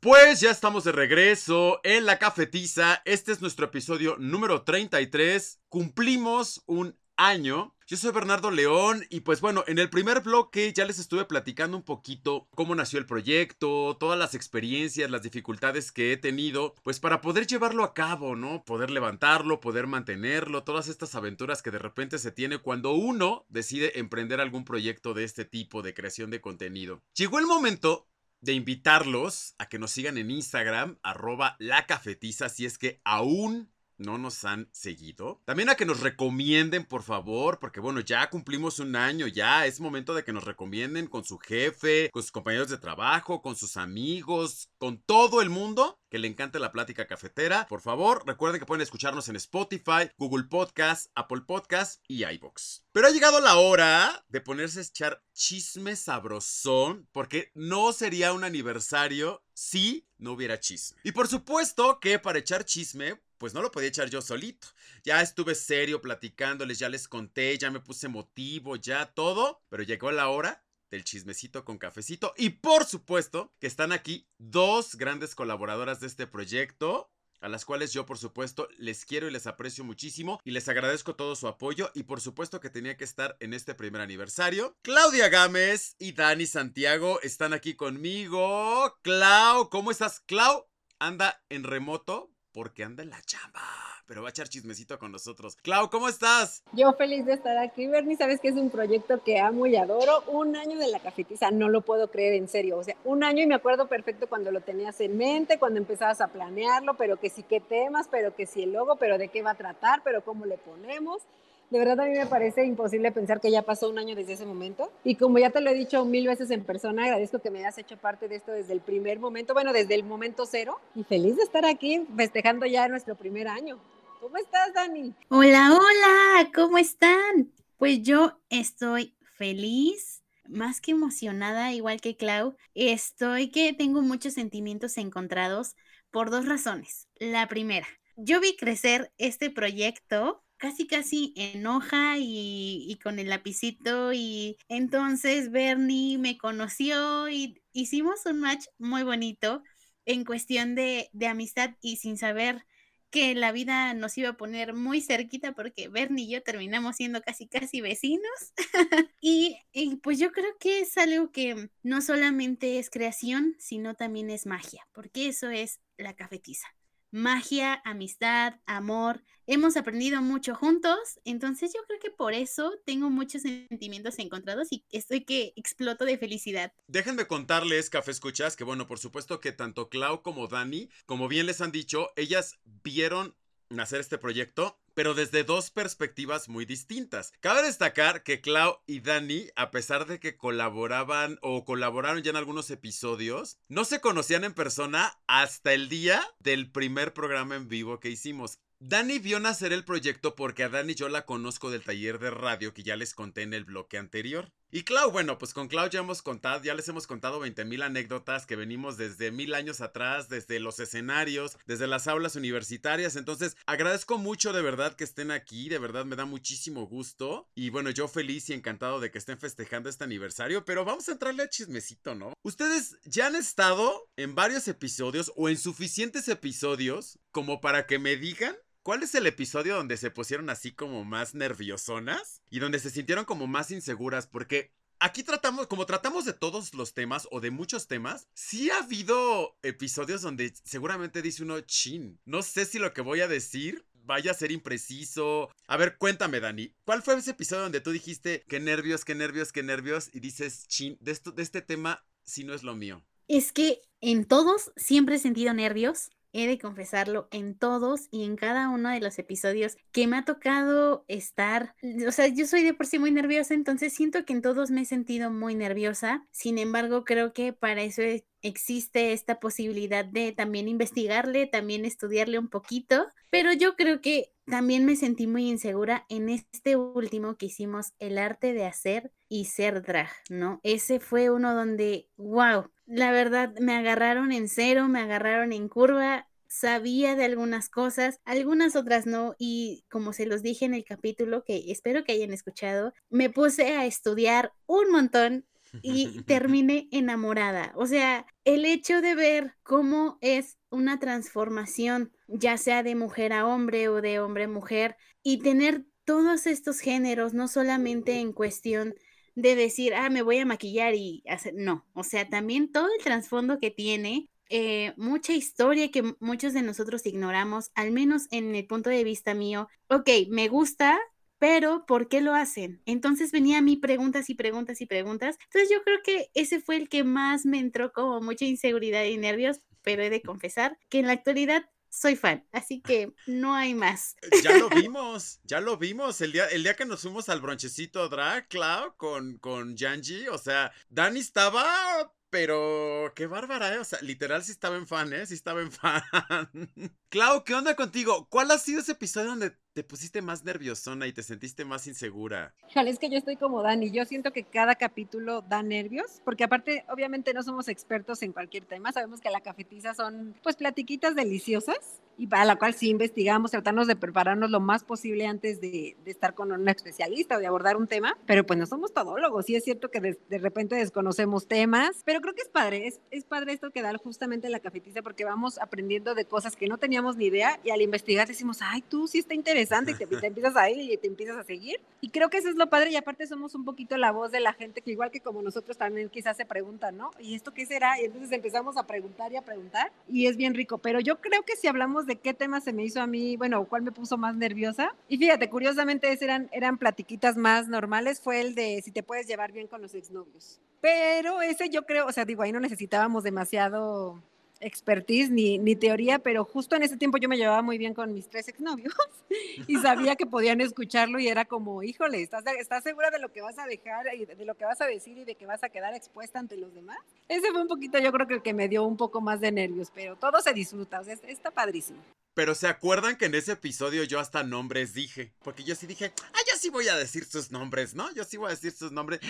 Pues ya estamos de regreso en la cafetiza. Este es nuestro episodio número 33. Cumplimos un año Yo soy Bernardo León y pues bueno, en el primer bloque ya les estuve platicando un poquito cómo nació el proyecto, todas las experiencias, las dificultades que he tenido, pues para poder llevarlo a cabo, ¿no? Poder levantarlo, poder mantenerlo, todas estas aventuras que de repente se tiene cuando uno decide emprender algún proyecto de este tipo de creación de contenido. Llegó el momento de invitarlos a que nos sigan en Instagram, arroba la cafetiza, si es que aún no nos han seguido. También a que nos recomienden, por favor, porque bueno, ya cumplimos un año, ya es momento de que nos recomienden con su jefe, con sus compañeros de trabajo, con sus amigos, con todo el mundo que le encante la plática cafetera. Por favor, recuerden que pueden escucharnos en Spotify, Google Podcast, Apple Podcast y iBox. Pero ha llegado la hora de ponerse a echar chisme sabrosón, porque no sería un aniversario si no hubiera chisme. Y por supuesto que para echar chisme, pues no lo podía echar yo solito. Ya estuve serio platicándoles, ya les conté, ya me puse motivo, ya todo, pero llegó la hora del chismecito con cafecito y por supuesto que están aquí dos grandes colaboradoras de este proyecto a las cuales yo por supuesto les quiero y les aprecio muchísimo y les agradezco todo su apoyo y por supuesto que tenía que estar en este primer aniversario. Claudia Gámez y Dani Santiago están aquí conmigo. Clau, ¿cómo estás? Clau anda en remoto porque anda en la chamba. Pero va a echar chismecito con nosotros. Clau, ¿cómo estás? Yo feliz de estar aquí, Bernie. Sabes que es un proyecto que amo y adoro. Un año de la cafetiza, no lo puedo creer en serio. O sea, un año y me acuerdo perfecto cuando lo tenías en mente, cuando empezabas a planearlo, pero que sí qué temas, pero que sí el logo, pero de qué va a tratar, pero cómo le ponemos. De verdad a mí me parece imposible pensar que ya pasó un año desde ese momento. Y como ya te lo he dicho mil veces en persona, agradezco que me hayas hecho parte de esto desde el primer momento, bueno, desde el momento cero. Y feliz de estar aquí festejando ya nuestro primer año. ¿Cómo estás, Dani? Hola, hola, ¿cómo están? Pues yo estoy feliz, más que emocionada, igual que Clau. Estoy que tengo muchos sentimientos encontrados por dos razones. La primera, yo vi crecer este proyecto casi casi en hoja y, con el lapicito y entonces Bernie me conoció y hicimos un match muy bonito en cuestión de, amistad y sin saber que la vida nos iba a poner muy cerquita porque Bernie y yo terminamos siendo casi casi vecinos. *laughs* y, y, pues yo creo que es algo que no solamente es creación, sino también es magia, porque eso es la cafetiza magia, amistad, amor. Hemos aprendido mucho juntos, entonces yo creo que por eso tengo muchos sentimientos encontrados y estoy que exploto de felicidad. Déjenme contarles, Café Escuchas, que bueno, por supuesto que tanto Clau como Dani, como bien les han dicho, ellas vieron nacer este proyecto pero desde dos perspectivas muy distintas. Cabe destacar que Clau y Dani, a pesar de que colaboraban o colaboraron ya en algunos episodios, no se conocían en persona hasta el día del primer programa en vivo que hicimos. Dani vio nacer el proyecto porque a Dani yo la conozco del taller de radio que ya les conté en el bloque anterior. Y Clau, bueno, pues con Clau ya hemos contado, ya les hemos contado 20 mil anécdotas que venimos desde mil años atrás, desde los escenarios, desde las aulas universitarias. Entonces, agradezco mucho de verdad que estén aquí, de verdad me da muchísimo gusto. Y bueno, yo feliz y encantado de que estén festejando este aniversario, pero vamos a entrarle a chismecito, ¿no? Ustedes ya han estado en varios episodios o en suficientes episodios como para que me digan ¿Cuál es el episodio donde se pusieron así como más nerviosonas y donde se sintieron como más inseguras? Porque aquí tratamos, como tratamos de todos los temas o de muchos temas, sí ha habido episodios donde seguramente dice uno, chin, no sé si lo que voy a decir vaya a ser impreciso. A ver, cuéntame, Dani, ¿cuál fue ese episodio donde tú dijiste, qué nervios, qué nervios, qué nervios? Y dices, chin, de, esto, de este tema, si no es lo mío. Es que en todos siempre he sentido nervios he de confesarlo, en todos y en cada uno de los episodios que me ha tocado estar, o sea, yo soy de por sí muy nerviosa, entonces siento que en todos me he sentido muy nerviosa, sin embargo, creo que para eso existe esta posibilidad de también investigarle, también estudiarle un poquito, pero yo creo que también me sentí muy insegura en este último que hicimos, el arte de hacer y ser drag, ¿no? Ese fue uno donde, wow, la verdad, me agarraron en cero, me agarraron en curva, sabía de algunas cosas, algunas otras no, y como se los dije en el capítulo, que espero que hayan escuchado, me puse a estudiar un montón y *laughs* terminé enamorada. O sea, el hecho de ver cómo es una transformación, ya sea de mujer a hombre o de hombre a mujer, y tener todos estos géneros, no solamente en cuestión de decir, ah, me voy a maquillar y hacer, no, o sea, también todo el trasfondo que tiene, eh, mucha historia que muchos de nosotros ignoramos, al menos en el punto de vista mío, ok, me gusta, pero ¿por qué lo hacen? Entonces venía a mí preguntas y preguntas y preguntas. Entonces yo creo que ese fue el que más me entró como mucha inseguridad y nervios, pero he de confesar que en la actualidad soy fan, así que no hay más. Ya lo *laughs* vimos, ya lo vimos. El día, el día que nos fuimos al bronchecito drag, Clau, con, con Yanji, o sea, Dani estaba pero qué bárbara, ¿eh? O sea, literal sí estaba en fan, ¿eh? Sí estaba en *laughs* fan. Clau, ¿qué onda contigo? ¿Cuál ha sido ese episodio donde te pusiste más nerviosona y te sentiste más insegura? Es que yo estoy como Dani. Yo siento que cada capítulo da nervios, porque aparte, obviamente no somos expertos en cualquier tema. Sabemos que la cafetiza son, pues, platiquitas deliciosas y para la cual sí investigamos, tratamos de prepararnos lo más posible antes de, estar con un especialista o de abordar un tema, pero pues no somos todólogos, sí es cierto que de, repente desconocemos temas, pero creo que es padre, es, es padre esto que da justamente la cafetiza porque vamos aprendiendo de cosas que no teníamos ni idea y al investigar decimos, ay, tú sí está interesante y te, te empiezas a ir y te empiezas a seguir y creo que eso es lo padre y aparte somos un poquito la voz de la gente que igual que como nosotros también quizás se preguntan, ¿no? ¿Y esto qué será? Y entonces empezamos a preguntar y a preguntar y es bien rico, pero yo creo que si hablamos de qué tema se me hizo a mí, bueno, cuál me puso más nerviosa. Y fíjate, curiosamente eran, eran platiquitas más normales, fue el de si te puedes llevar bien con los exnovios. Pero ese yo creo, o sea, digo, ahí no necesitábamos demasiado expertise ni, ni, teoría, pero justo en ese tiempo yo me llevaba muy bien con mis tres exnovios *laughs* y sabía que podían escucharlo y era como, híjole, ¿estás, ¿estás segura de lo que vas a dejar y de, lo que vas a decir y de que vas a quedar expuesta ante los demás? Ese fue un poquito, yo creo que el que me dio un poco más de nervios, pero todo se disfruta, o sea, está padrísimo. Pero se acuerdan que en ese episodio yo hasta nombres dije. Porque yo sí dije, ah, yo sí voy a decir sus nombres, ¿no? Yo sí voy a decir sus nombres.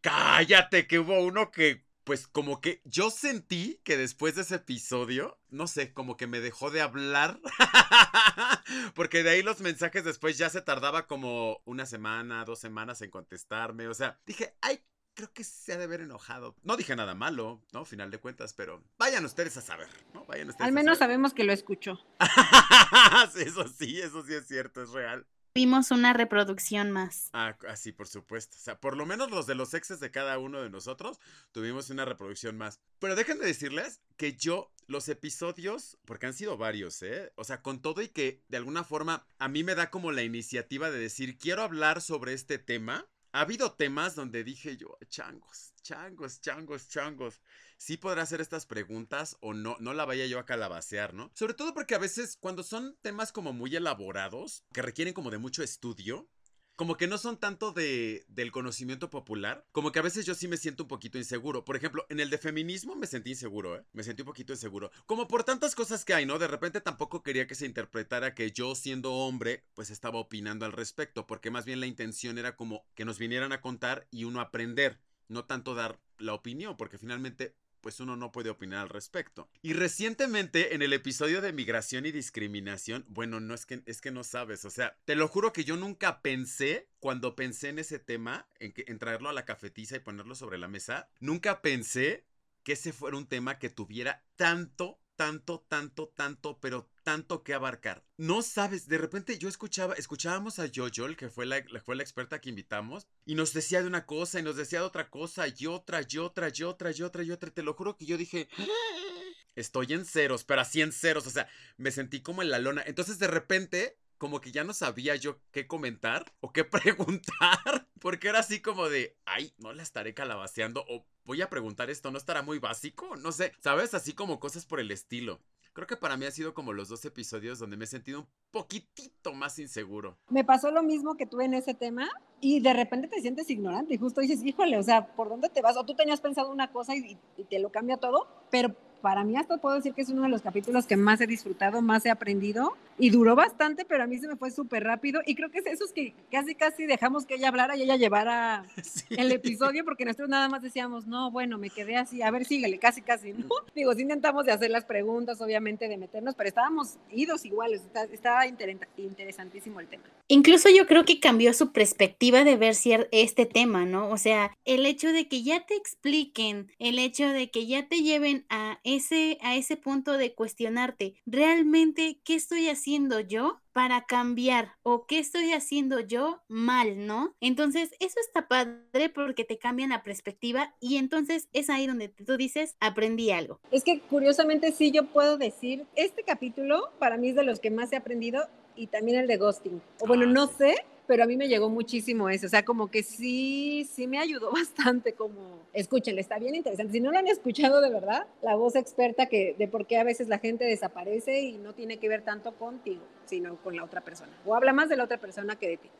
Cállate, que hubo uno que pues como que yo sentí que después de ese episodio, no sé, como que me dejó de hablar. *laughs* Porque de ahí los mensajes después ya se tardaba como una semana, dos semanas en contestarme. O sea, dije, ay, creo que se ha de haber enojado. No dije nada malo, ¿no? Final de cuentas, pero vayan ustedes a saber, ¿no? Vayan ustedes Al menos sabemos que lo escuchó. *laughs* eso sí, eso sí es cierto, es real. Vimos una reproducción más. Ah, sí, por supuesto. O sea, por lo menos los de los exes de cada uno de nosotros tuvimos una reproducción más. Pero déjenme decirles que yo, los episodios, porque han sido varios, ¿eh? O sea, con todo y que de alguna forma a mí me da como la iniciativa de decir, quiero hablar sobre este tema. Ha habido temas donde dije yo, changos, changos, changos, changos sí podrá hacer estas preguntas o no, no la vaya yo a calabacear, ¿no? Sobre todo porque a veces cuando son temas como muy elaborados, que requieren como de mucho estudio, como que no son tanto de, del conocimiento popular, como que a veces yo sí me siento un poquito inseguro. Por ejemplo, en el de feminismo me sentí inseguro, ¿eh? Me sentí un poquito inseguro. Como por tantas cosas que hay, ¿no? De repente tampoco quería que se interpretara que yo siendo hombre, pues estaba opinando al respecto, porque más bien la intención era como que nos vinieran a contar y uno aprender, no tanto dar la opinión, porque finalmente pues uno no puede opinar al respecto. Y recientemente en el episodio de migración y discriminación, bueno, no es que es que no sabes, o sea, te lo juro que yo nunca pensé cuando pensé en ese tema, en, en traerlo a la cafetiza y ponerlo sobre la mesa, nunca pensé que ese fuera un tema que tuviera tanto tanto, tanto, tanto, pero tanto que abarcar. No sabes, de repente yo escuchaba, escuchábamos a Jojo, que fue la, fue la experta que invitamos, y nos decía de una cosa, y nos decía de otra cosa, y otra, y otra, y otra, y otra, y otra. Te lo juro que yo dije, *gasps* estoy en ceros, pero así en ceros, o sea, me sentí como en la lona. Entonces de repente como que ya no sabía yo qué comentar o qué *laughs* preguntar, porque era así como de, ay, no la estaré calabaceando o voy a preguntar esto, ¿no estará muy básico? No sé, ¿sabes? Así como cosas por el estilo. Creo que para mí ha sido como los dos episodios donde me he sentido un poquitito más inseguro. Me pasó lo mismo que tú en ese tema y de repente te sientes ignorante y justo dices, híjole, o sea, ¿por dónde te vas? O tú tenías pensado una cosa y, y te lo cambia todo, pero para mí hasta puedo decir que es uno de los capítulos que más he disfrutado, más he aprendido y duró bastante, pero a mí se me fue súper rápido y creo que es esos que casi casi dejamos que ella hablara y ella llevara *laughs* el episodio porque nosotros nada más decíamos, no, bueno, me quedé así, a ver, síguele, casi casi, ¿no? Digo, sí intentamos de hacer las preguntas, obviamente, de meternos, pero estábamos idos iguales, estaba interesantísimo el tema. Incluso yo creo que cambió su perspectiva de ver este tema, ¿no? O sea, el hecho de que ya te expliquen, el hecho de que ya te lleven a ese, a ese punto de cuestionarte, ¿realmente qué estoy haciendo yo para cambiar o qué estoy haciendo yo mal, ¿no? Entonces, eso está padre porque te cambian la perspectiva y entonces es ahí donde tú dices, aprendí algo. Es que curiosamente sí yo puedo decir, este capítulo para mí es de los que más he aprendido y también el de ghosting. O bueno, Ah, no sé, pero a mí me llegó muchísimo eso. O sea, como que sí, sí me ayudó *laughs* bastante. Como, escúchenle, está bien interesante. Si no lo han escuchado de verdad, la voz experta que de por qué a veces la gente desaparece y no tiene que ver tanto contigo, sino con la otra persona. O habla más de la otra persona que de ti.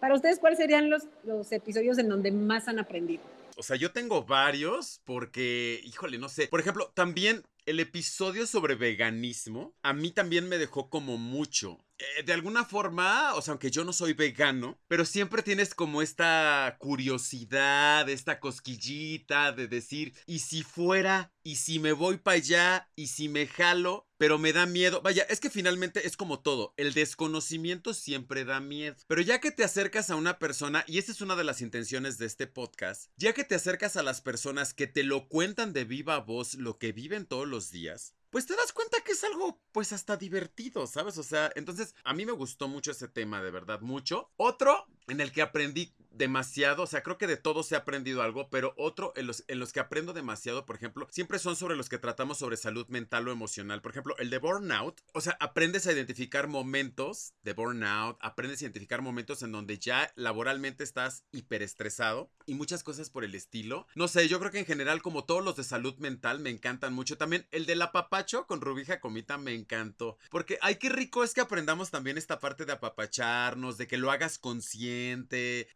Para ustedes, ¿cuáles serían los, los episodios en donde más han aprendido? O sea, yo tengo varios porque, híjole, no sé. Por ejemplo, también el episodio sobre veganismo a mí también me dejó como mucho. Eh, de alguna forma, o sea, aunque yo no soy vegano, pero siempre tienes como esta curiosidad, esta cosquillita de decir, ¿y si fuera? ¿Y si me voy para allá? ¿Y si me jalo? Pero me da miedo. Vaya, es que finalmente es como todo. El desconocimiento siempre da miedo. Pero ya que te acercas a una persona, y esta es una de las intenciones de este podcast, ya que te acercas a las personas que te lo cuentan de viva voz, lo que viven todos los días, pues te das cuenta que es algo, pues hasta divertido, ¿sabes? O sea, entonces a mí me gustó mucho ese tema, de verdad, mucho. Otro en el que aprendí demasiado, o sea, creo que de todos he aprendido algo, pero otro en los, en los que aprendo demasiado, por ejemplo, siempre son sobre los que tratamos sobre salud mental o emocional. Por ejemplo, el de burnout, o sea, aprendes a identificar momentos de burnout, aprendes a identificar momentos en donde ya laboralmente estás hiperestresado y muchas cosas por el estilo. No sé, yo creo que en general, como todos los de salud mental, me encantan mucho. También el del apapacho con Rubija Comita me encantó, porque ay, qué rico es que aprendamos también esta parte de apapacharnos, de que lo hagas consciente.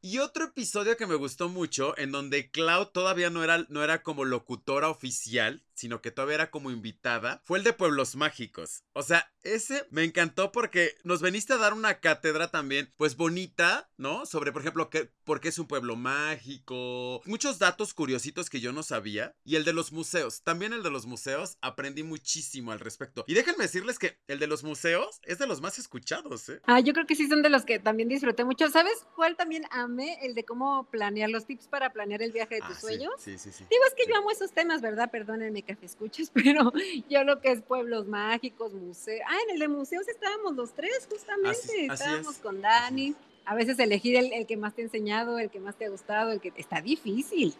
Y otro episodio que me gustó mucho, en donde Cloud todavía no era, no era como locutora oficial, sino que todavía era como invitada, fue el de Pueblos Mágicos. O sea, ese me encantó porque nos veniste a dar una cátedra también, pues bonita, ¿no? Sobre, por ejemplo, qué, por qué es un pueblo mágico, muchos datos curiositos que yo no sabía. Y el de los museos, también el de los museos, aprendí muchísimo al respecto. Y déjenme decirles que el de los museos es de los más escuchados, ¿eh? Ah, yo creo que sí son de los que también disfruté mucho. ¿Sabes cuál también amé? El de cómo planear los tips para planear el viaje de tus Ah, sí, sueños. Sí, sí, sí. Digo, es que yo amo esos temas, ¿verdad? Perdónenme, café escuchas, *laughs* pero yo lo que es pueblos mágicos, museos. Ah, en el de museos estábamos los tres, justamente. Así- así estábamos es, con Dani. es. A veces elegir el, el que más te ha enseñado, el que más te ha gustado, el que está difícil.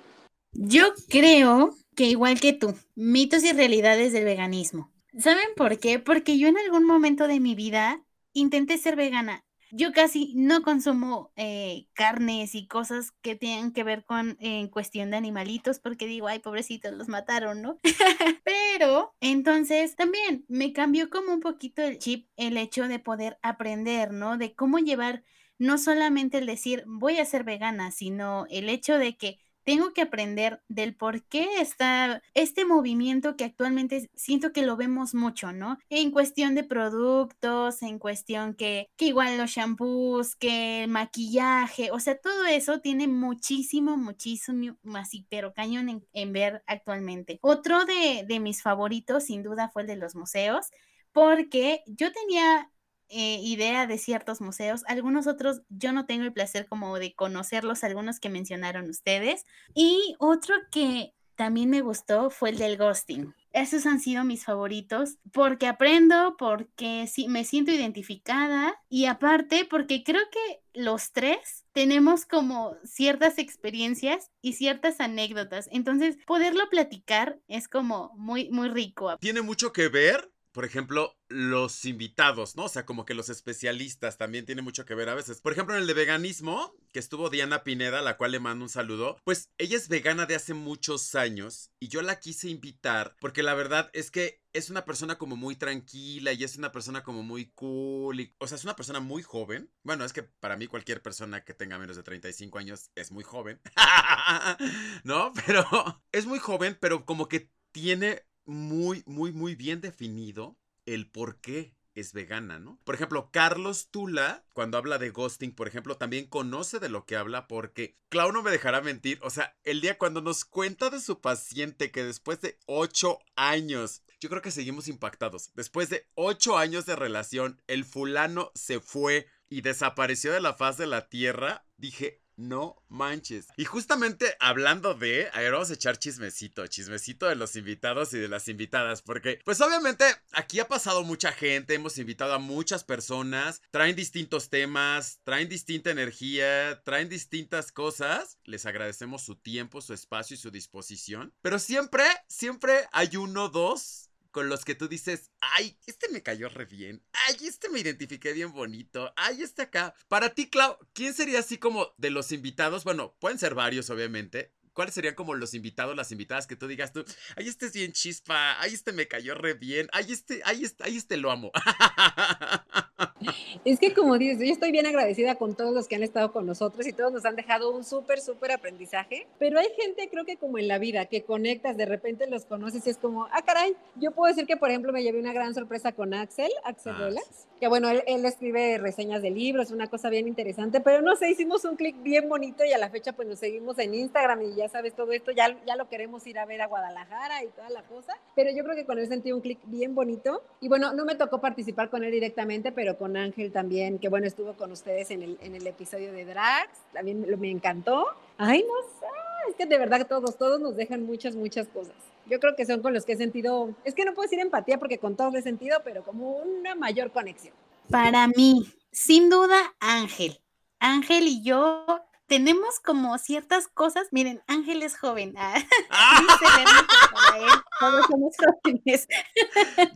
Yo creo que igual que tú, mitos y realidades del veganismo. ¿Saben por qué? Porque yo en algún momento de mi vida intenté ser vegana. Yo casi no consumo eh, carnes y cosas que tengan que ver con en cuestión de animalitos porque digo, ay, pobrecitos, los mataron, ¿no? *laughs* Pero entonces también me cambió como un poquito el chip el hecho de poder aprender, ¿no? De cómo llevar no solamente el decir voy a ser vegana, sino el hecho de que tengo que aprender del por qué está este movimiento que actualmente siento que lo vemos mucho, ¿no? En cuestión de productos, en cuestión que, que igual los shampoos, que el maquillaje, o sea, todo eso tiene muchísimo, muchísimo, así, pero cañón en, en ver actualmente. Otro de, de mis favoritos, sin duda, fue el de los museos, porque yo tenía eh, idea de ciertos museos, algunos otros yo no tengo el placer como de conocerlos, algunos que mencionaron ustedes. Y otro que también me gustó fue el del ghosting. Esos han sido mis favoritos porque aprendo, porque sí, me siento identificada y aparte porque creo que los tres tenemos como ciertas experiencias y ciertas anécdotas. Entonces, poderlo platicar es como muy, muy rico. Tiene mucho que ver por ejemplo, los invitados, ¿no? O sea, como que los especialistas también tienen mucho que ver a veces. Por ejemplo, en el de veganismo, que estuvo Diana Pineda, a la cual le mando un saludo, pues ella es vegana de hace muchos años y yo la quise invitar porque la verdad es que es una persona como muy tranquila y es una persona como muy cool. Y, o sea, es una persona muy joven. Bueno, es que para mí cualquier persona que tenga menos de 35 años es muy joven. *laughs* ¿No? Pero *laughs* es muy joven, pero como que tiene muy, muy, muy bien definido el por qué es vegana, ¿no? Por ejemplo, Carlos Tula, cuando habla de ghosting, por ejemplo, también conoce de lo que habla porque Clau no me dejará mentir. O sea, el día cuando nos cuenta de su paciente que después de ocho años, yo creo que seguimos impactados. Después de ocho años de relación, el fulano se fue y desapareció de la faz de la tierra. Dije, No manches. Y justamente hablando de, a ver, vamos a echar chismecito, chismecito de los invitados y de las invitadas, porque pues obviamente aquí ha pasado mucha gente, hemos invitado a muchas personas, traen distintos temas, traen distinta energía, traen distintas cosas. Les agradecemos su tiempo, su espacio y su disposición. Pero siempre, siempre hay uno, dos con los que tú dices, ay, este me cayó re bien, ay, este me identifiqué bien bonito, ay, este acá. Para ti, Clau, ¿quién sería así como de los invitados? Bueno, pueden ser varios, obviamente. ¿Cuáles serían como los invitados, las invitadas que tú digas tú, ay, este es bien chispa, ay, este me cayó re bien, ay, este, ay, este, ay, este lo amo? *laughs* Es que como dices, yo estoy bien agradecida con todos los que han estado con nosotros y todos nos han dejado un súper, súper aprendizaje, pero hay gente, creo que como en la vida, que conectas, de repente los conoces y es como, ah, caray, yo puedo decir que, por ejemplo, me llevé una gran sorpresa con Axel, Axel Ah, Relax, que bueno, él, él escribe reseñas de libros, una cosa bien interesante, pero no sé, hicimos un clic bien bonito y a la fecha pues nos seguimos en Instagram y ya sabes todo esto, ya, ya lo queremos ir a ver a Guadalajara y toda la cosa, pero yo creo que con él sentí un clic bien bonito y bueno, no me tocó participar con él directamente, pero con Ángel también, que bueno, estuvo con ustedes en el, en el episodio de Drags, también me, me encantó. Ay, no sé, es que de verdad todos, todos nos dejan muchas, muchas cosas. Yo creo que son con los que he sentido, es que no puedo decir empatía porque con todos he sentido, pero como una mayor conexión. Para mí, sin duda, Ángel. Ángel y yo tenemos como ciertas cosas. Miren, Ángel es joven. ah, *laughs* él todos somos jóvenes.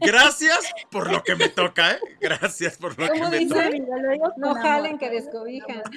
Gracias por lo que me toca, ¿eh? Gracias por lo que ¿Cómo me dice? toca. Digo No jalen que descobijan. *laughs*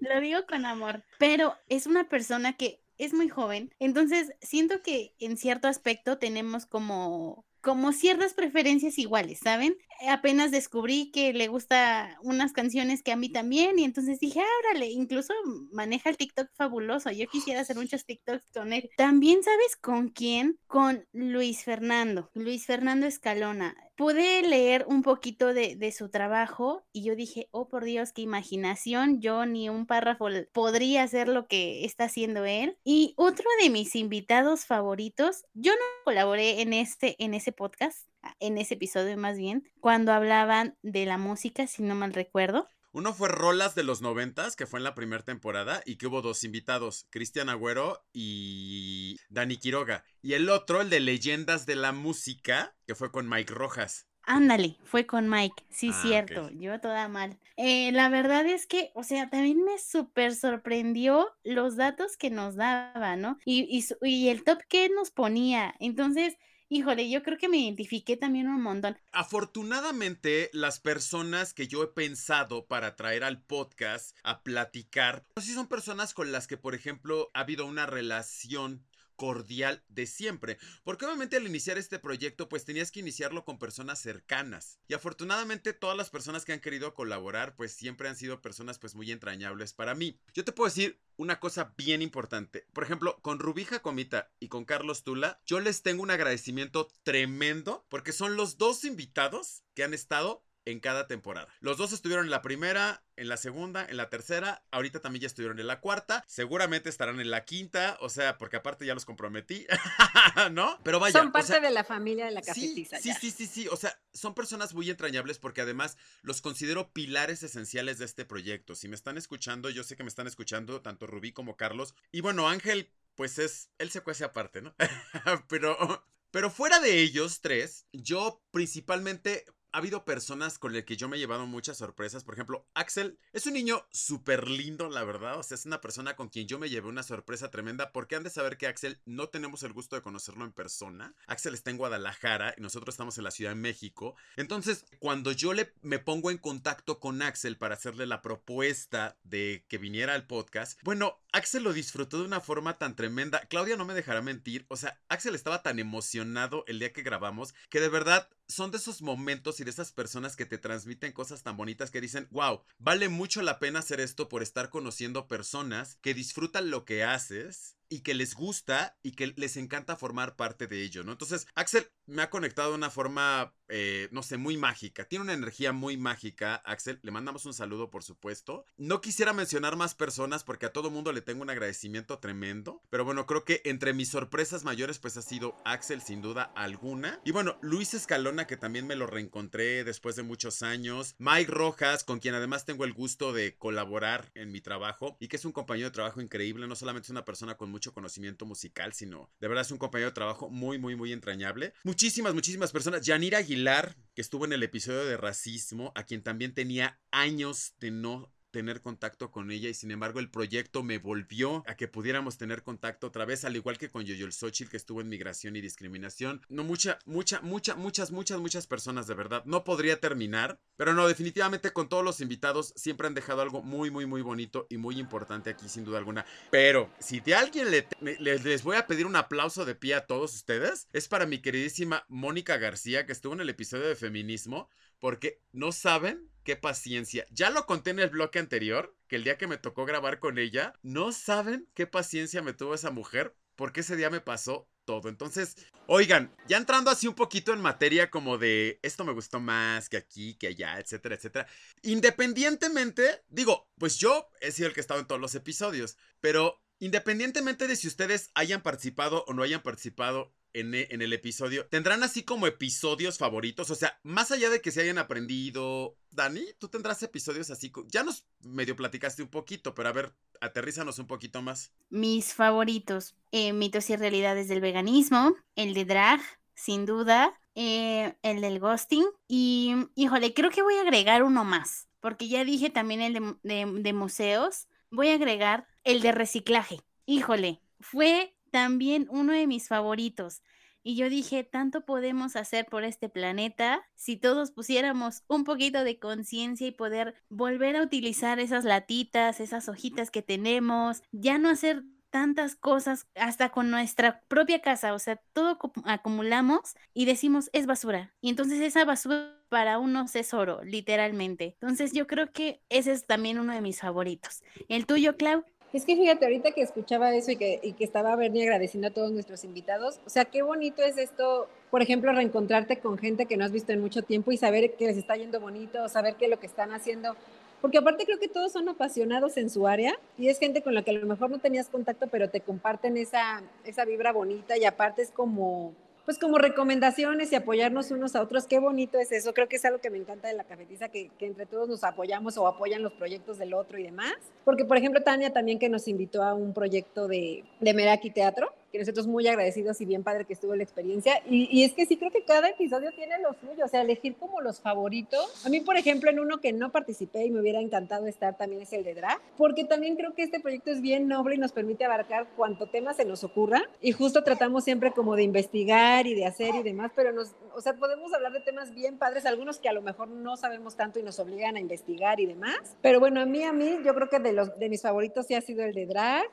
Lo digo con amor, pero es una persona que es muy joven, entonces siento que en cierto aspecto tenemos como como ciertas preferencias iguales, ¿saben? Apenas descubrí que le gusta unas canciones que a mí también y entonces dije, ábrale, incluso maneja el TikTok fabuloso, yo quisiera hacer muchos TikToks con él. También sabes con quién? Con Luis Fernando, Luis Fernando Escalona. Pude leer un poquito de, de su trabajo y yo dije, oh por Dios, qué imaginación, yo ni un párrafo podría hacer lo que está haciendo él. Y otro de mis invitados favoritos, yo no colaboré en este, en ese podcast, en ese episodio más bien, cuando hablaban de la música, si no mal recuerdo. Uno fue Rolas de los noventas, que fue en la primera temporada, y que hubo dos invitados, Cristian Agüero y Dani Quiroga. Y el otro, el de Leyendas de la Música, que fue con Mike Rojas. Ándale, fue con Mike, sí, Ah, cierto, yo toda mal. Eh, la verdad es que, o sea, también me súper sorprendió los datos que nos daba, ¿no? Y, y el top que nos ponía. Entonces, híjole, yo creo que me identifiqué también un montón. Afortunadamente, las personas que yo he pensado para traer al podcast a platicar, pues sí son personas con las que, por ejemplo, ha habido una relación cordial de siempre. Porque obviamente al iniciar este proyecto, pues tenías que iniciarlo con personas cercanas. Y afortunadamente todas las personas que han querido colaborar, pues siempre han sido personas pues muy entrañables para mí. Yo te puedo decir una cosa bien importante. Por ejemplo, con Rubija Comita y con Carlos Tula, yo les tengo un agradecimiento tremendo porque son los dos invitados que han estado en cada temporada. Los dos estuvieron en la primera, en la segunda, en la tercera, ahorita también ya estuvieron en la cuarta, seguramente estarán en la quinta, o sea, porque aparte ya los comprometí, *laughs* ¿no? Pero vaya, Son o parte sea, de la familia de la cafetiza. sí, ya. sí, sí, sí. O sea, son personas muy entrañables porque además los considero pilares esenciales de este proyecto. Si me están escuchando, yo sé que me están escuchando tanto Rubí como Carlos. Y bueno, Ángel, pues es, él se cuece aparte, ¿no? *laughs* pero, pero fuera de ellos tres, yo principalmente ha habido personas con las que yo me he llevado muchas sorpresas. Por ejemplo, Axel es un niño súper lindo, la verdad. O sea, es una persona con quien yo me llevé una sorpresa tremenda. Porque han de saber que Axel no tenemos el gusto de conocerlo en persona. Axel está en Guadalajara y nosotros estamos en la Ciudad de México. Entonces, cuando yo le, me pongo en contacto con Axel para hacerle la propuesta de que viniera al podcast, bueno, Axel lo disfrutó de una forma tan tremenda. Claudia no me dejará mentir. O sea, Axel estaba tan emocionado el día que grabamos que de verdad son de esos momentos y de esas personas que te transmiten cosas tan bonitas que dicen, wow, vale mucho la pena hacer esto por estar conociendo personas que disfrutan lo que haces y que les gusta y que les encanta formar parte de ello, ¿no? Entonces, Axel, me ha conectado de una forma, eh, no sé, muy mágica. Tiene una energía muy mágica, Axel. Le mandamos un saludo, por supuesto. No quisiera mencionar más personas porque a todo mundo le tengo un agradecimiento tremendo. Pero bueno, creo que entre mis sorpresas mayores, pues ha sido Axel, sin duda alguna. Y bueno, Luis Escalona, que también me lo reencontré después de muchos años. Mike Rojas, con quien además tengo el gusto de colaborar en mi trabajo y que es un compañero de trabajo increíble. No solamente es una persona con mucho conocimiento musical, sino de verdad es un compañero de trabajo muy, muy, muy entrañable. Muchísimas, muchísimas personas. Yanira Aguilar, que estuvo en el episodio de racismo, a quien también tenía años de no tener contacto con ella y sin embargo el proyecto me volvió a que pudiéramos tener contacto otra vez, al igual que con Yoyol Xochitl que estuvo en migración y discriminación. No mucha, mucha, mucha, muchas, muchas, muchas personas de verdad. No podría terminar, pero no, definitivamente con todos los invitados siempre han dejado algo muy, muy, muy bonito y muy importante aquí sin duda alguna. Pero si de alguien le, les voy a pedir un aplauso de pie a todos ustedes, es para mi queridísima Mónica García que estuvo en el episodio de feminismo porque no saben qué paciencia. Ya lo conté en el bloque anterior, que el día que me tocó grabar con ella, no saben qué paciencia me tuvo esa mujer, porque ese día me pasó todo. Entonces, oigan, ya entrando así un poquito en materia como de esto me gustó más que aquí, que allá, etcétera, etcétera. Independientemente, digo, pues yo he sido el que ha estado en todos los episodios, pero independientemente de si ustedes hayan participado o no hayan participado e, en, el episodio, ¿tendrán así como episodios favoritos? O sea, más allá de que se hayan aprendido, Dani, tú tendrás episodios así, ya nos medio platicaste un poquito, pero a ver, aterrízanos un poquito más. Mis favoritos, eh, mitos y realidades del veganismo, el de drag, sin duda, eh, el del ghosting y, híjole, creo que voy a agregar uno más, porque ya dije también el de museos, voy a agregar el de reciclaje. Híjole, fue también uno de mis favoritos. Y yo dije, tanto podemos hacer por este planeta si todos pusiéramos un poquito de conciencia y poder volver a utilizar esas latitas, esas hojitas que tenemos, ya no hacer tantas cosas hasta con nuestra propia casa, o sea, todo acumulamos y decimos es basura. Y entonces esa basura para unos es oro, literalmente. Entonces yo creo que ese es también uno de mis favoritos. ¿El tuyo, Clau? Es que fíjate, ahorita que escuchaba eso y que, y que estaba Bernie agradeciendo a todos nuestros invitados, o sea, qué bonito es esto, por ejemplo, reencontrarte con gente que no has visto en mucho tiempo y saber que les está yendo bonito, saber que lo que están haciendo, porque aparte creo que todos son apasionados en su área y es gente con la que a lo mejor no tenías contacto, pero te comparten esa, esa vibra bonita y aparte es como pues como recomendaciones y apoyarnos unos a otros. Qué bonito es eso. Creo que es algo que me encanta de la cafetiza, que, que, entre todos nos apoyamos o apoyan los proyectos del otro y demás. Porque, por ejemplo, Tania también que nos invitó a un proyecto de, de Meraki Teatro, que nosotros muy agradecidos y bien padre que estuvo la experiencia. Y, y, es que sí creo que cada episodio tiene lo suyo, o sea, elegir como los favoritos. A mí, por ejemplo, en uno que no participé y me hubiera encantado estar también es el de drag, porque también creo que este proyecto es bien noble y nos permite abarcar cuanto tema se nos ocurra. Y justo tratamos siempre como de investigar y de hacer y demás, pero nos, o sea, podemos hablar de temas bien padres, algunos que a lo mejor no sabemos tanto y nos obligan a investigar y demás. Pero bueno, a mí, a mí, yo creo que de, los, de mis favoritos sí ha sido el de drag,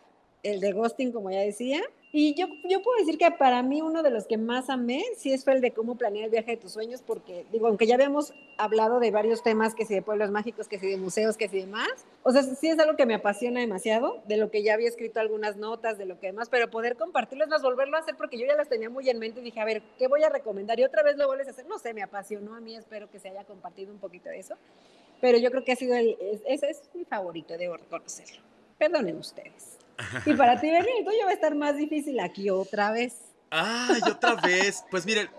el de ghosting, como ya decía, y yo, yo puedo decir que para mí uno de los que más amé sí fue el de cómo planear el viaje de tus sueños, porque digo, aunque ya habíamos hablado de varios temas, que si de pueblos mágicos, que si de museos, que si demás, o sea, sí es algo que me apasiona demasiado, de lo que ya había escrito algunas notas, de lo que demás, pero poder compartirlo es más, volverlo a hacer, porque yo ya las tenía muy en mente y dije, a ver, ¿qué voy a recomendar? Y otra vez lo vuelves a hacer, no sé, me apasionó a mí, espero que se haya compartido un poquito de eso, pero yo creo que ha sido el, ese es mi favorito, debo reconocerlo. Perdonen ustedes. Y para ti, Bernie, el tuyo va a estar más difícil aquí otra vez. Ay, otra vez. Pues miren,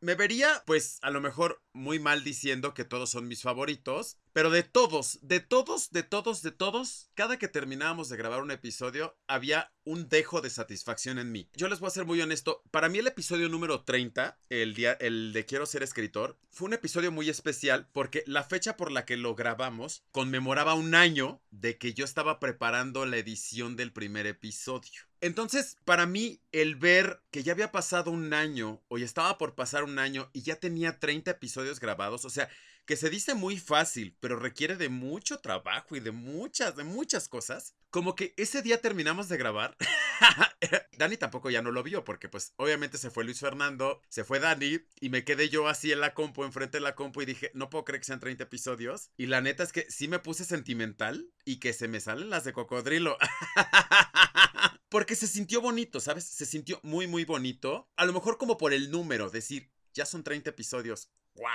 me vería, pues, a lo mejor muy mal diciendo que todos son mis favoritos, pero de todos, de todos, de todos, de todos, cada que terminábamos de grabar un episodio, había un dejo de satisfacción en mí. Yo les voy a ser muy honesto, para mí el episodio número 30, el día el de Quiero ser escritor, fue un episodio muy especial porque la fecha por la que lo grabamos conmemoraba un año de que yo estaba preparando la edición del primer episodio. Entonces, para mí, el ver que ya había pasado un año, o ya estaba por pasar un año, y ya tenía 30 episodios grabados, o sea, que se dice muy fácil, pero requiere de mucho trabajo y de muchas, de muchas cosas. Como que ese día terminamos de grabar. *laughs* Dani tampoco ya no lo vio, porque pues obviamente se fue Luis Fernando, se fue Dani, y me quedé yo así en la compu, enfrente de la compu, y dije, no puedo creer que sean 30 episodios. Y la neta es que sí me puse sentimental y que se me salen las de cocodrilo. *laughs* porque se sintió bonito, ¿sabes? Se sintió muy, muy bonito. A lo mejor como por el número, decir, ya son 30 episodios. ¡Wow!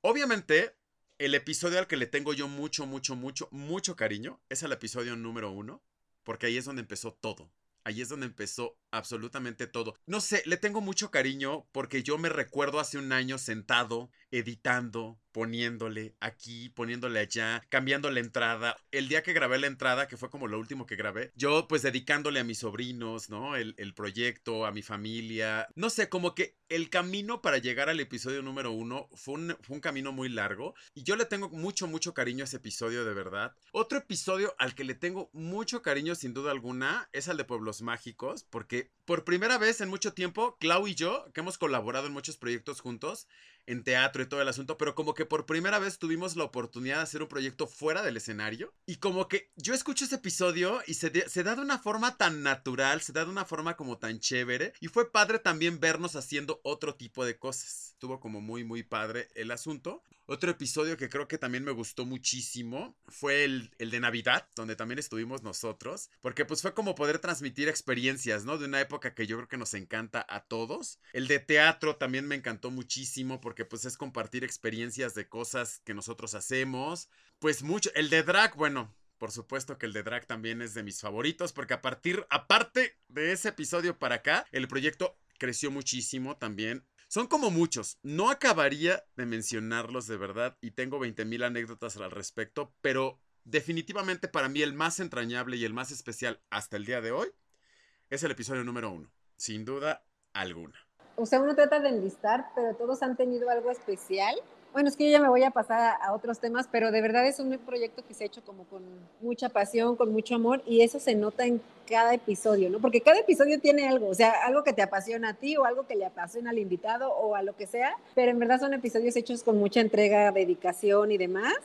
Obviamente, el episodio al que le tengo yo mucho, mucho, mucho, mucho cariño es el episodio número uno, porque ahí es donde empezó todo. Ahí es donde empezó absolutamente todo. No sé, le tengo mucho cariño porque yo me recuerdo hace un año sentado, editando, poniéndole aquí, poniéndole allá, cambiando la entrada. El día que grabé la entrada, que fue como lo último que grabé, yo pues dedicándole a mis sobrinos, ¿no? El, el proyecto, a mi familia. No sé, como que el camino para llegar al episodio número uno fue un, fue un camino muy largo y yo le tengo mucho, mucho cariño a ese episodio de verdad. Otro episodio al que le tengo mucho cariño sin duda alguna es al de Pueblos Mágicos, porque por primera vez en mucho tiempo, Clau y yo, que hemos colaborado en muchos proyectos juntos, en teatro y todo el asunto, pero como que por primera vez tuvimos la oportunidad de hacer un proyecto fuera del escenario. Y como que yo escucho ese episodio y se, se da de una forma tan natural, se da de una forma como tan chévere. Y fue padre también vernos haciendo otro tipo de cosas. Estuvo como muy, muy padre el asunto. Otro episodio que creo que también me gustó muchísimo fue el, el, de Navidad, donde también estuvimos nosotros, porque pues fue como poder transmitir experiencias, ¿no? De una época que yo creo que nos encanta a todos. El de teatro también me encantó muchísimo porque pues es compartir experiencias de cosas que nosotros hacemos. Pues mucho, el de drag, bueno, por supuesto que el de drag también es de mis favoritos porque a partir, aparte de ese episodio para acá, el proyecto creció muchísimo también. Son como muchos. No acabaría de mencionarlos de verdad y tengo 20 mil anécdotas al respecto, pero definitivamente para mí el más entrañable y el más especial hasta el día de hoy es el episodio número uno. Sin duda alguna. O sea, uno trata de enlistar, pero todos han tenido algo especial. Bueno, es que yo ya me voy a pasar a, otros temas, pero de verdad es un proyecto que se ha hecho como con mucha pasión, con mucho amor, y eso se nota en cada episodio, ¿no? Porque cada episodio tiene algo, o sea, algo que te apasiona a ti o algo que le apasiona al invitado o a lo que sea, pero en verdad son episodios hechos con mucha entrega, dedicación y demás.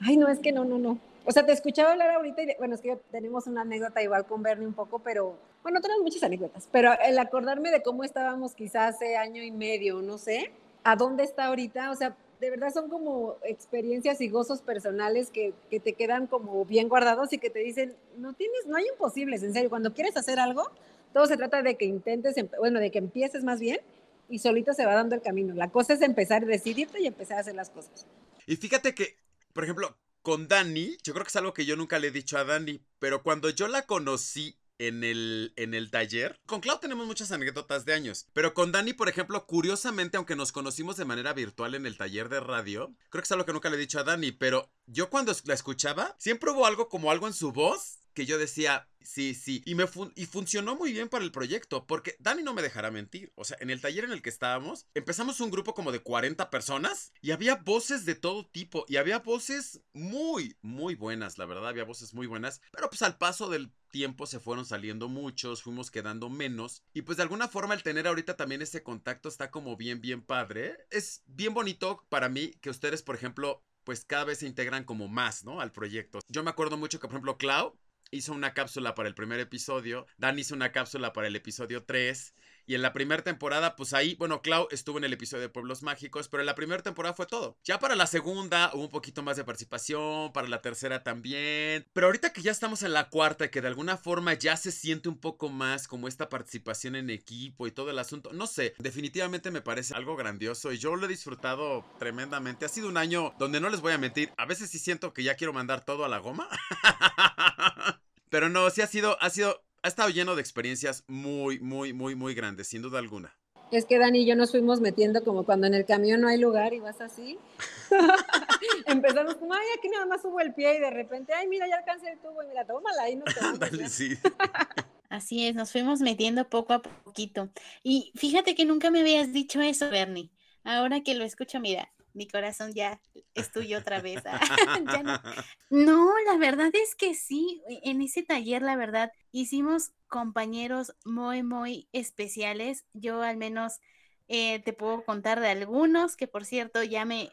Ay, no, es que no, no, no. O sea, te escuchaba hablar ahorita y, bueno, es que tenemos una anécdota igual con Bernie un poco, pero, bueno, tenemos muchas anécdotas, pero el acordarme de cómo estábamos quizás hace año y medio, no sé, a dónde está ahorita, o sea, de verdad son como experiencias y gozos personales que, que, te quedan como bien guardados y que te dicen, no tienes, no hay imposibles, en serio, cuando quieres hacer algo, todo se trata de que intentes, bueno, de que empieces más bien y solito se va dando el camino. La cosa es empezar, decidirte y empezar a hacer las cosas. Y fíjate que, por ejemplo, con Dani, yo creo que es algo que yo nunca le he dicho a Dani, pero cuando yo la conocí en el, en el taller. Con Clau tenemos muchas anécdotas de años, pero con Dani, por ejemplo, curiosamente, aunque nos conocimos de manera virtual en el taller de radio, creo que es algo que nunca le he dicho a Dani, pero yo cuando la escuchaba, siempre hubo algo como algo en su voz que yo decía, sí, sí, y me y funcionó muy bien para el proyecto, porque Dani no me dejará mentir, o sea, en el taller en el que estábamos, empezamos un grupo como de 40 personas y había voces de todo tipo y había voces muy, muy buenas, la verdad, había voces muy buenas, pero pues al paso del tiempo se fueron saliendo muchos, fuimos quedando menos y pues de alguna forma el tener ahorita también ese contacto está como bien, bien padre, es bien bonito para mí que ustedes, por ejemplo, pues cada vez se integran como más, ¿no? Al proyecto. Yo me acuerdo mucho que, por ejemplo, Clau hizo una cápsula para el primer episodio, Dan hizo una cápsula para el episodio 3. Y en la primera temporada, pues ahí, bueno, Clau estuvo en el episodio de Pueblos Mágicos, pero en la primera temporada fue todo. Ya para la segunda hubo un poquito más de participación, para la tercera también. Pero ahorita que ya estamos en la cuarta que de alguna forma ya se siente un poco más como esta participación en equipo y todo el asunto, no sé, definitivamente me parece algo grandioso y yo lo he disfrutado tremendamente. Ha sido un año donde no les voy a mentir, a veces sí siento que ya quiero mandar todo a la goma. *laughs* Pero no, sí ha sido, ha sido ha estado lleno de experiencias muy, muy, muy, muy grandes, sin duda alguna. Es que Dani y yo nos fuimos metiendo como cuando en el camión no hay lugar y vas así. *laughs* Empezamos como, ay, aquí nada más subo el pie y de repente, ay, mira, ya alcancé el tubo y mira, tómala ahí, no Dale, sí. *laughs* Así es, nos fuimos metiendo poco a poquito. Y fíjate que nunca me habías dicho eso, Bernie. Ahora que lo escucho, mira, mi corazón ya es tuyo otra vez. *laughs* no. no, la verdad es que sí, en ese taller, la verdad, hicimos compañeros muy, muy especiales. Yo al menos eh, te puedo contar de algunos que, por cierto, ya me,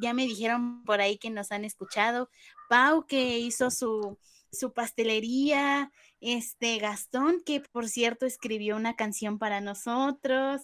ya me dijeron por ahí que nos han escuchado. Pau, que hizo su, su pastelería, este Gastón, que por cierto escribió una canción para nosotros.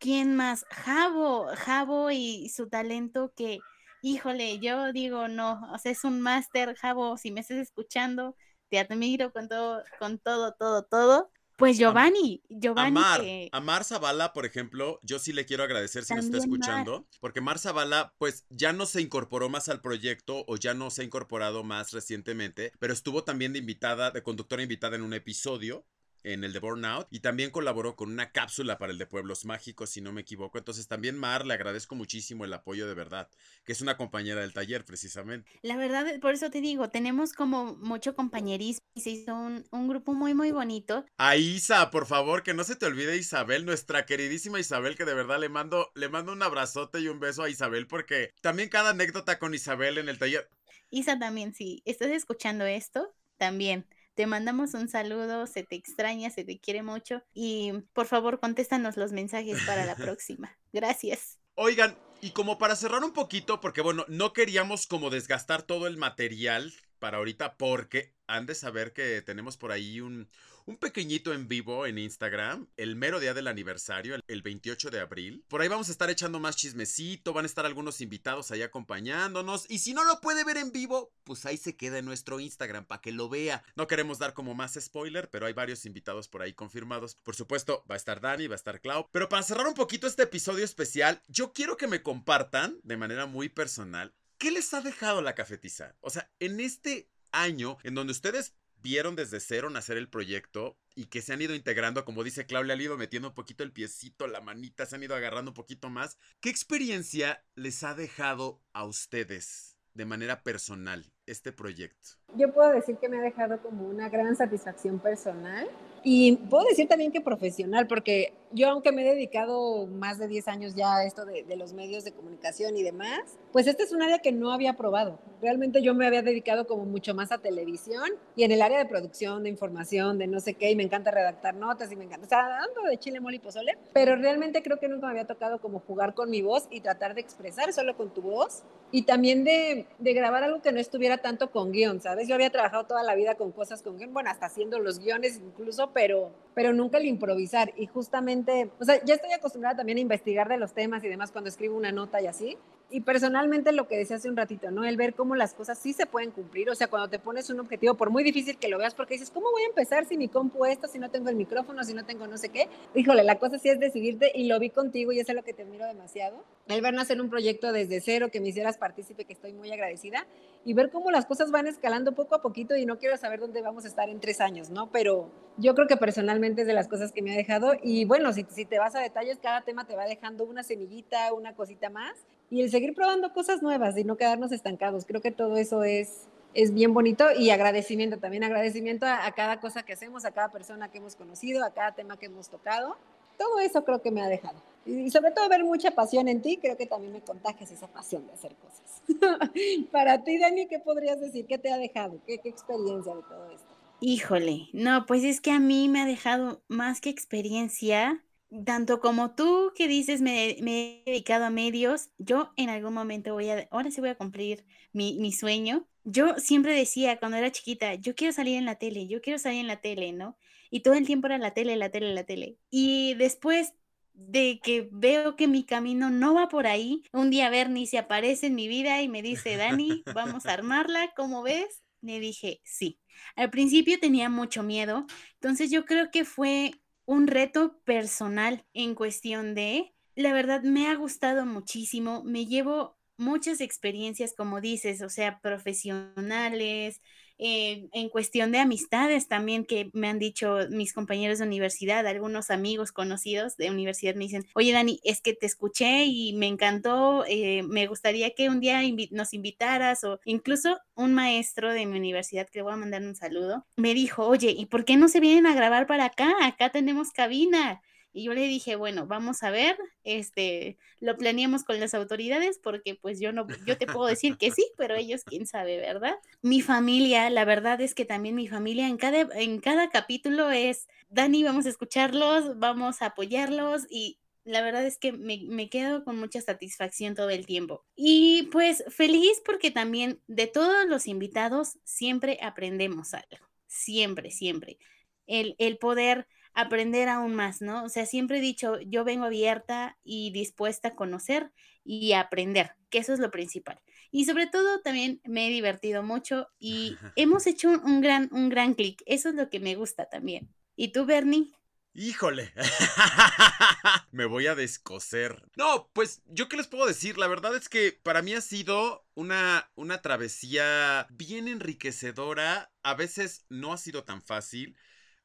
¿Quién más? Javo, Javo y su talento que, híjole, yo digo, no, o sea, es un máster, Javo, si me estás escuchando, te admiro con todo, con todo, todo, todo, Pues Giovanni, Giovanni. Amar, que- a Mar Zavala, por ejemplo, yo sí le quiero agradecer si nos está También Mar. escuchando, porque Mar Zavala, pues ya no se incorporó más al proyecto o ya no se ha incorporado más recientemente, pero estuvo también de invitada, de conductora invitada en un episodio en el de Burnout y también colaboró con una cápsula para el de Pueblos Mágicos, si no me equivoco. Entonces también Mar, le agradezco muchísimo el apoyo de verdad, que es una compañera del taller precisamente. La verdad, por eso te digo, tenemos como mucho compañerismo y se hizo un, un grupo muy, muy bonito. A Isa, por favor, que no se te olvide Isabel, nuestra queridísima Isabel, que de verdad le mando, le mando un abrazote y un beso a Isabel, porque también cada anécdota con Isabel en el taller. Isa también, si estás escuchando esto, también. Te mandamos un saludo, se te extraña, se te quiere mucho y por favor contéstanos los mensajes para la *laughs* próxima. Gracias. Oigan, y como para cerrar un poquito, porque bueno, no queríamos como desgastar todo el material para ahorita, porque han de saber que tenemos por ahí un, un pequeñito en vivo en Instagram, el mero día del aniversario, el, el 28 de abril. Por ahí vamos a estar echando más chismecito, van a estar algunos invitados ahí acompañándonos. Y si no lo puede ver en vivo, pues ahí se queda en nuestro Instagram para que lo vea. No queremos dar como más spoiler, pero hay varios invitados por ahí confirmados. Por supuesto, va a estar Dani, va a estar Clau. Pero para cerrar un poquito este episodio especial, yo quiero que me compartan de manera muy personal qué les ha dejado la cafetiza. O sea, en este año en donde ustedes vieron desde cero nacer el proyecto y que se han ido integrando, como dice Claudia, han ido metiendo un poquito el piecito, la manita, se han ido agarrando un poquito más. ¿Qué experiencia les ha dejado a ustedes de manera personal este proyecto? Yo puedo decir que me ha dejado como una gran satisfacción personal y puedo decir también que profesional, porque yo aunque me he dedicado más de 10 años ya a esto de, los medios de comunicación y demás, pues este es un área que no había probado. Realmente yo me había dedicado como mucho más a televisión y en el área de producción, de información, de no sé qué, y me encanta redactar notas y me encanta, o sea, dando de chile, mole pozole, pero realmente creo que nunca me había tocado como jugar con mi voz y tratar de expresar solo con tu voz y también de, de grabar algo que no estuviera tanto con guion, ¿sabes? Yo había trabajado toda la vida con cosas con guion, bueno, hasta haciendo los guiones incluso, pero, pero nunca el improvisar. Y justamente, o sea, ya estoy acostumbrada también a investigar de los temas y demás cuando escribo una nota y así. Y personalmente lo que decía hace un ratito, ¿no? El ver cómo las cosas sí se pueden cumplir. O sea, cuando te pones un objetivo, por muy difícil que lo veas, porque dices, ¿cómo voy a empezar si mi compu esto, si no tengo el micrófono, si no tengo no sé qué? Híjole, la cosa sí es decidirte y lo vi contigo y eso es lo que te admiro demasiado. El ver nacer un proyecto desde cero, que me hicieras partícipe, que estoy muy agradecida, y ver cómo las cosas van escalando poco a poquito y no quiero saber dónde vamos a estar en tres años, ¿no? Pero yo creo que personalmente es de las cosas que me ha dejado y bueno, si, si te vas a detalles, cada tema te va dejando una semillita, una cosita más y el seguir probando cosas nuevas y no quedarnos estancados. Creo que todo eso es, es bien bonito y agradecimiento también, agradecimiento a, a, cada cosa que hacemos, a cada persona que hemos conocido, a cada tema que hemos tocado. Todo eso creo que me ha dejado. Y sobre todo ver mucha pasión en ti, creo que también me contagias esa pasión de hacer cosas. *laughs* Para ti, Dani, ¿qué podrías decir? ¿Qué te ha dejado? ¿Qué, qué experiencia de todo esto? Híjole, no, pues es que a mí me ha dejado más que experiencia, tanto como tú que dices me, he dedicado a medios, yo en algún momento voy a, ahora sí voy a cumplir mi, mi, sueño. Yo siempre decía cuando era chiquita, yo quiero salir en la tele, yo quiero salir en la tele, ¿no? Y todo el tiempo era la tele, la tele, la tele. Y después de que veo que mi camino no va por ahí, un día Bernie se aparece en mi vida y me dice, Dani, vamos a armarla, ¿cómo ves? Le dije, sí. Al principio tenía mucho miedo, entonces yo creo que fue un reto personal en cuestión de, la verdad me ha gustado muchísimo, me llevo muchas experiencias, como dices, o sea, profesionales, eh, en cuestión de amistades también que me han dicho mis compañeros de universidad, algunos amigos conocidos de universidad me dicen, oye Dani, es que te escuché y me encantó, eh, me gustaría que un día nos invitaras o incluso un maestro de mi universidad, que le voy a mandar un saludo, me dijo, oye, ¿y por qué no se vienen a grabar para acá? Acá tenemos cabina. Y yo le dije, bueno, vamos a ver, este, lo planeamos con las autoridades porque pues yo no, yo te puedo decir que sí, pero ellos quién sabe, ¿verdad? Mi familia, la verdad es que también mi familia en cada, en cada capítulo es, Dani, vamos a escucharlos, vamos a apoyarlos y la verdad es que me, me, quedo con mucha satisfacción todo el tiempo. Y pues feliz porque también de todos los invitados siempre aprendemos algo, siempre, siempre. El, el poder aprender aún más, ¿no? O sea, siempre he dicho, yo vengo abierta y dispuesta a conocer y a aprender, que eso es lo principal. Y sobre todo también me he divertido mucho y *laughs* hemos hecho un, un gran, un gran clic. Eso es lo que me gusta también. ¿Y tú, Bernie? Híjole, *laughs* me voy a descoser. No, pues yo qué les puedo decir, la verdad es que para mí ha sido una, una travesía bien enriquecedora, a veces no ha sido tan fácil,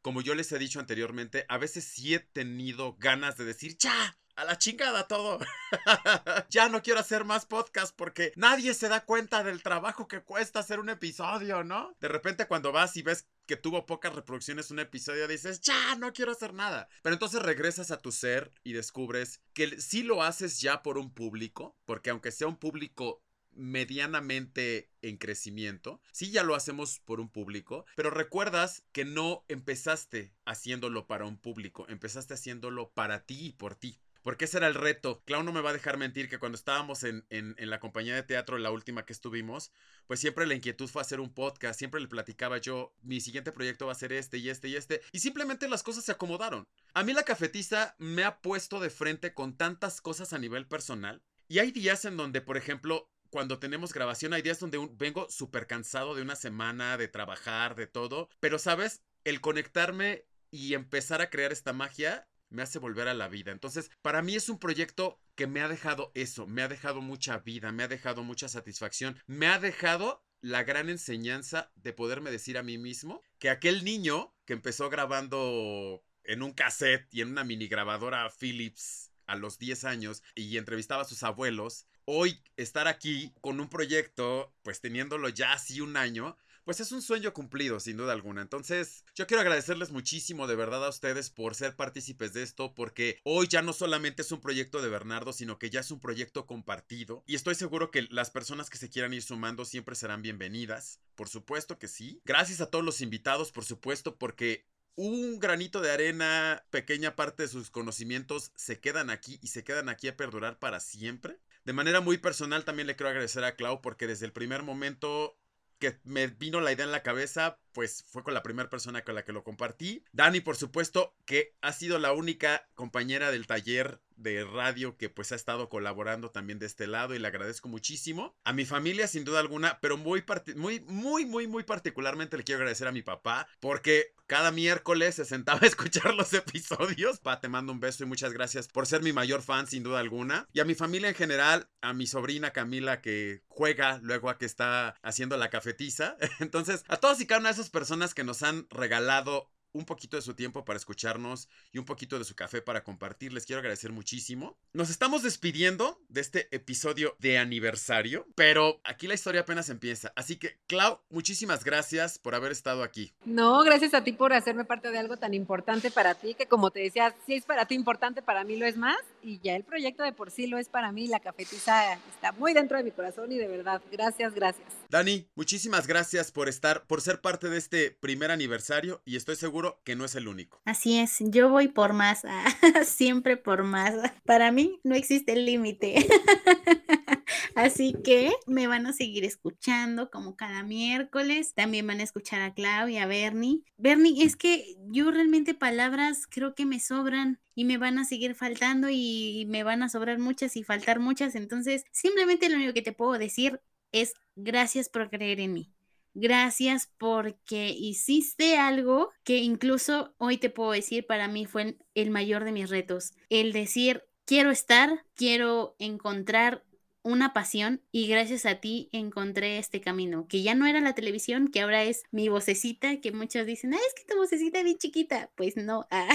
como yo les he dicho anteriormente, a veces sí he tenido ganas de decir, ya, a la chingada todo. *laughs* ya no quiero hacer más podcast porque nadie se da cuenta del trabajo que cuesta hacer un episodio, ¿no? De repente cuando vas y ves que tuvo pocas reproducciones un episodio, dices, ya, no quiero hacer nada. Pero entonces regresas a tu ser y descubres que sí lo haces ya por un público, porque aunque sea un público medianamente en crecimiento. Sí, ya lo hacemos por un público, pero recuerdas que no empezaste haciéndolo para un público, empezaste haciéndolo para ti y por ti. Porque ese era el reto. Clau no me va a dejar mentir que cuando estábamos en, la compañía de teatro, la última que estuvimos, pues siempre la inquietud fue hacer un podcast. Siempre le platicaba yo, mi siguiente proyecto va a ser este y este y este. Y simplemente las cosas se acomodaron. A mí la cafetiza me ha puesto de frente con tantas cosas a nivel personal. Y hay días en donde, por ejemplo, cuando tenemos grabación, hay días donde vengo súper cansado de una semana, de trabajar, de todo. Pero, ¿sabes? El conectarme y empezar a crear esta magia me hace volver a la vida. Entonces, para mí es un proyecto que me ha dejado eso, me ha dejado mucha vida, me ha dejado mucha satisfacción, me ha dejado la gran enseñanza de poderme decir a mí mismo que aquel niño que empezó grabando en un cassette y en una mini grabadora Philips a los 10 años y entrevistaba a sus abuelos, hoy estar aquí con un proyecto, pues teniéndolo ya así un año, pues es un sueño cumplido, sin duda alguna. Entonces, yo quiero agradecerles muchísimo de verdad a ustedes por ser partícipes de esto, porque hoy ya no solamente es un proyecto de Bernardo, sino que ya es un proyecto compartido. Y estoy seguro que las personas que se quieran ir sumando siempre serán bienvenidas. Por supuesto que sí. Gracias a todos los invitados, por supuesto, porque un granito de arena, pequeña parte de sus conocimientos se quedan aquí y se quedan aquí a perdurar para siempre. De manera muy personal también le quiero agradecer a Clau porque desde el primer momento que me vino la idea en la cabeza, pues fue con la primera persona con la que lo compartí. Dani, por supuesto, que ha sido la única compañera del taller de radio que pues ha estado colaborando también de este lado y le agradezco muchísimo. A mi familia sin duda alguna, pero muy, muy, muy, muy, muy particularmente le quiero agradecer a mi papá porque cada miércoles se sentaba a *laughs* escuchar los episodios. Pa, te mando un beso y muchas gracias por ser mi mayor fan sin duda alguna. Y a mi familia en general, a mi sobrina Camila que juega luego a que está haciendo la cafetiza. *laughs* Entonces, a todas y cada una de esas personas que nos han regalado un poquito de su tiempo para escucharnos y un poquito de su café para compartir. Les quiero agradecer muchísimo. Nos estamos despidiendo de este episodio de aniversario, pero aquí la historia apenas empieza. Así que, Clau, muchísimas gracias por haber estado aquí. No, gracias a ti por hacerme parte de algo tan importante para ti, que como te decía, si es para ti importante, para mí lo es más. Y ya el proyecto de por sí lo es para mí. La cafetiza está muy dentro de mi corazón y de verdad, gracias, gracias. Dani, muchísimas gracias por estar, por ser parte de este primer aniversario y estoy seguro que no es el único. Así es, yo voy por más, *laughs* siempre por más. Para mí no existe el límite. *laughs* Así que me van a seguir escuchando como cada miércoles. También van a escuchar a Clau y a Bernie. Bernie, es que yo realmente palabras creo que me sobran y me van a seguir faltando y me van a sobrar muchas y faltar muchas. Entonces, simplemente lo único que te puedo decir es gracias por creer en mí. Gracias porque hiciste algo que incluso hoy te puedo decir para mí fue el mayor de mis retos. El decir, quiero estar, quiero encontrar una pasión y gracias a ti encontré este camino, que ya no era la televisión, que ahora es mi vocecita, que muchos dicen, ah, es que tu vocecita es bien chiquita. Pues no, *laughs* ah,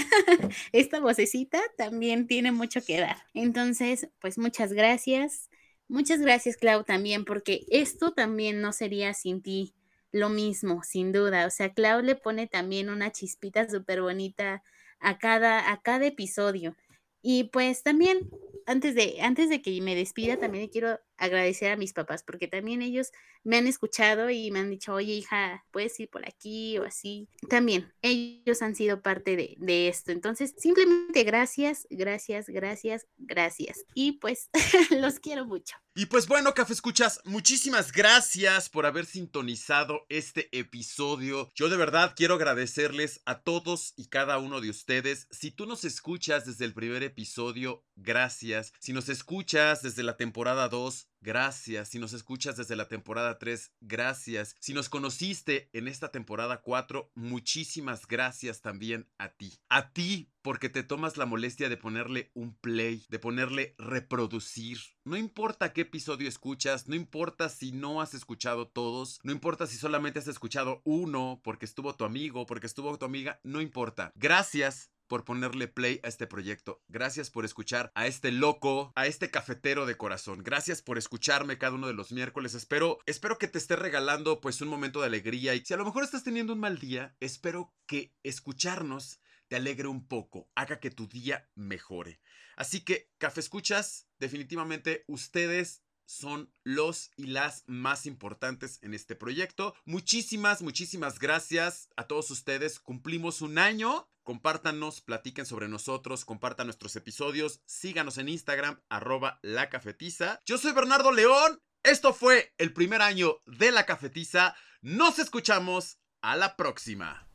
esta vocecita también tiene mucho que dar. Entonces, pues muchas gracias. Muchas gracias, Clau, también, porque esto también no sería sin ti lo mismo, sin duda. O sea, Clau le pone también una chispita súper bonita a cada, a cada episodio. Y pues también, antes de, antes de que me despida, también quiero agradecer a mis papás, porque también ellos me han escuchado y me han dicho, oye hija, puedes ir por aquí o así. También ellos han sido parte de, esto. Entonces, simplemente gracias, gracias, gracias, gracias. Y pues *laughs* los quiero mucho. Y pues bueno, Café Escuchas, muchísimas gracias por haber sintonizado este episodio. Yo de verdad quiero agradecerles a todos y cada uno de ustedes. Si tú nos escuchas desde el primer episodio, gracias. Si nos escuchas desde la temporada 2, gracias. Si nos escuchas desde la temporada 3, gracias. Si nos conociste en esta temporada 4, muchísimas gracias también a ti. A ti porque te tomas la molestia de ponerle un play, de ponerle reproducir. No importa qué episodio escuchas, no importa si no has escuchado todos, no importa si solamente has escuchado uno porque estuvo tu amigo, porque estuvo tu amiga, no importa. Gracias por ponerle play a este proyecto. Gracias por escuchar a este loco, a este cafetero de corazón. Gracias por escucharme cada uno de los miércoles. Espero, espero que te esté regalando pues un momento de alegría y si a lo mejor estás teniendo un mal día, espero que escucharnos te alegre un poco, haga que tu día mejore. Así que, café escuchas, definitivamente ustedes son los y las más importantes en este proyecto. Muchísimas, muchísimas gracias a todos ustedes. Cumplimos un año Compártanos, platiquen sobre nosotros, compartan nuestros episodios, síganos en Instagram, arroba la cafetiza. Yo soy Bernardo León, esto fue el primer año de la cafetiza. Nos escuchamos a la próxima.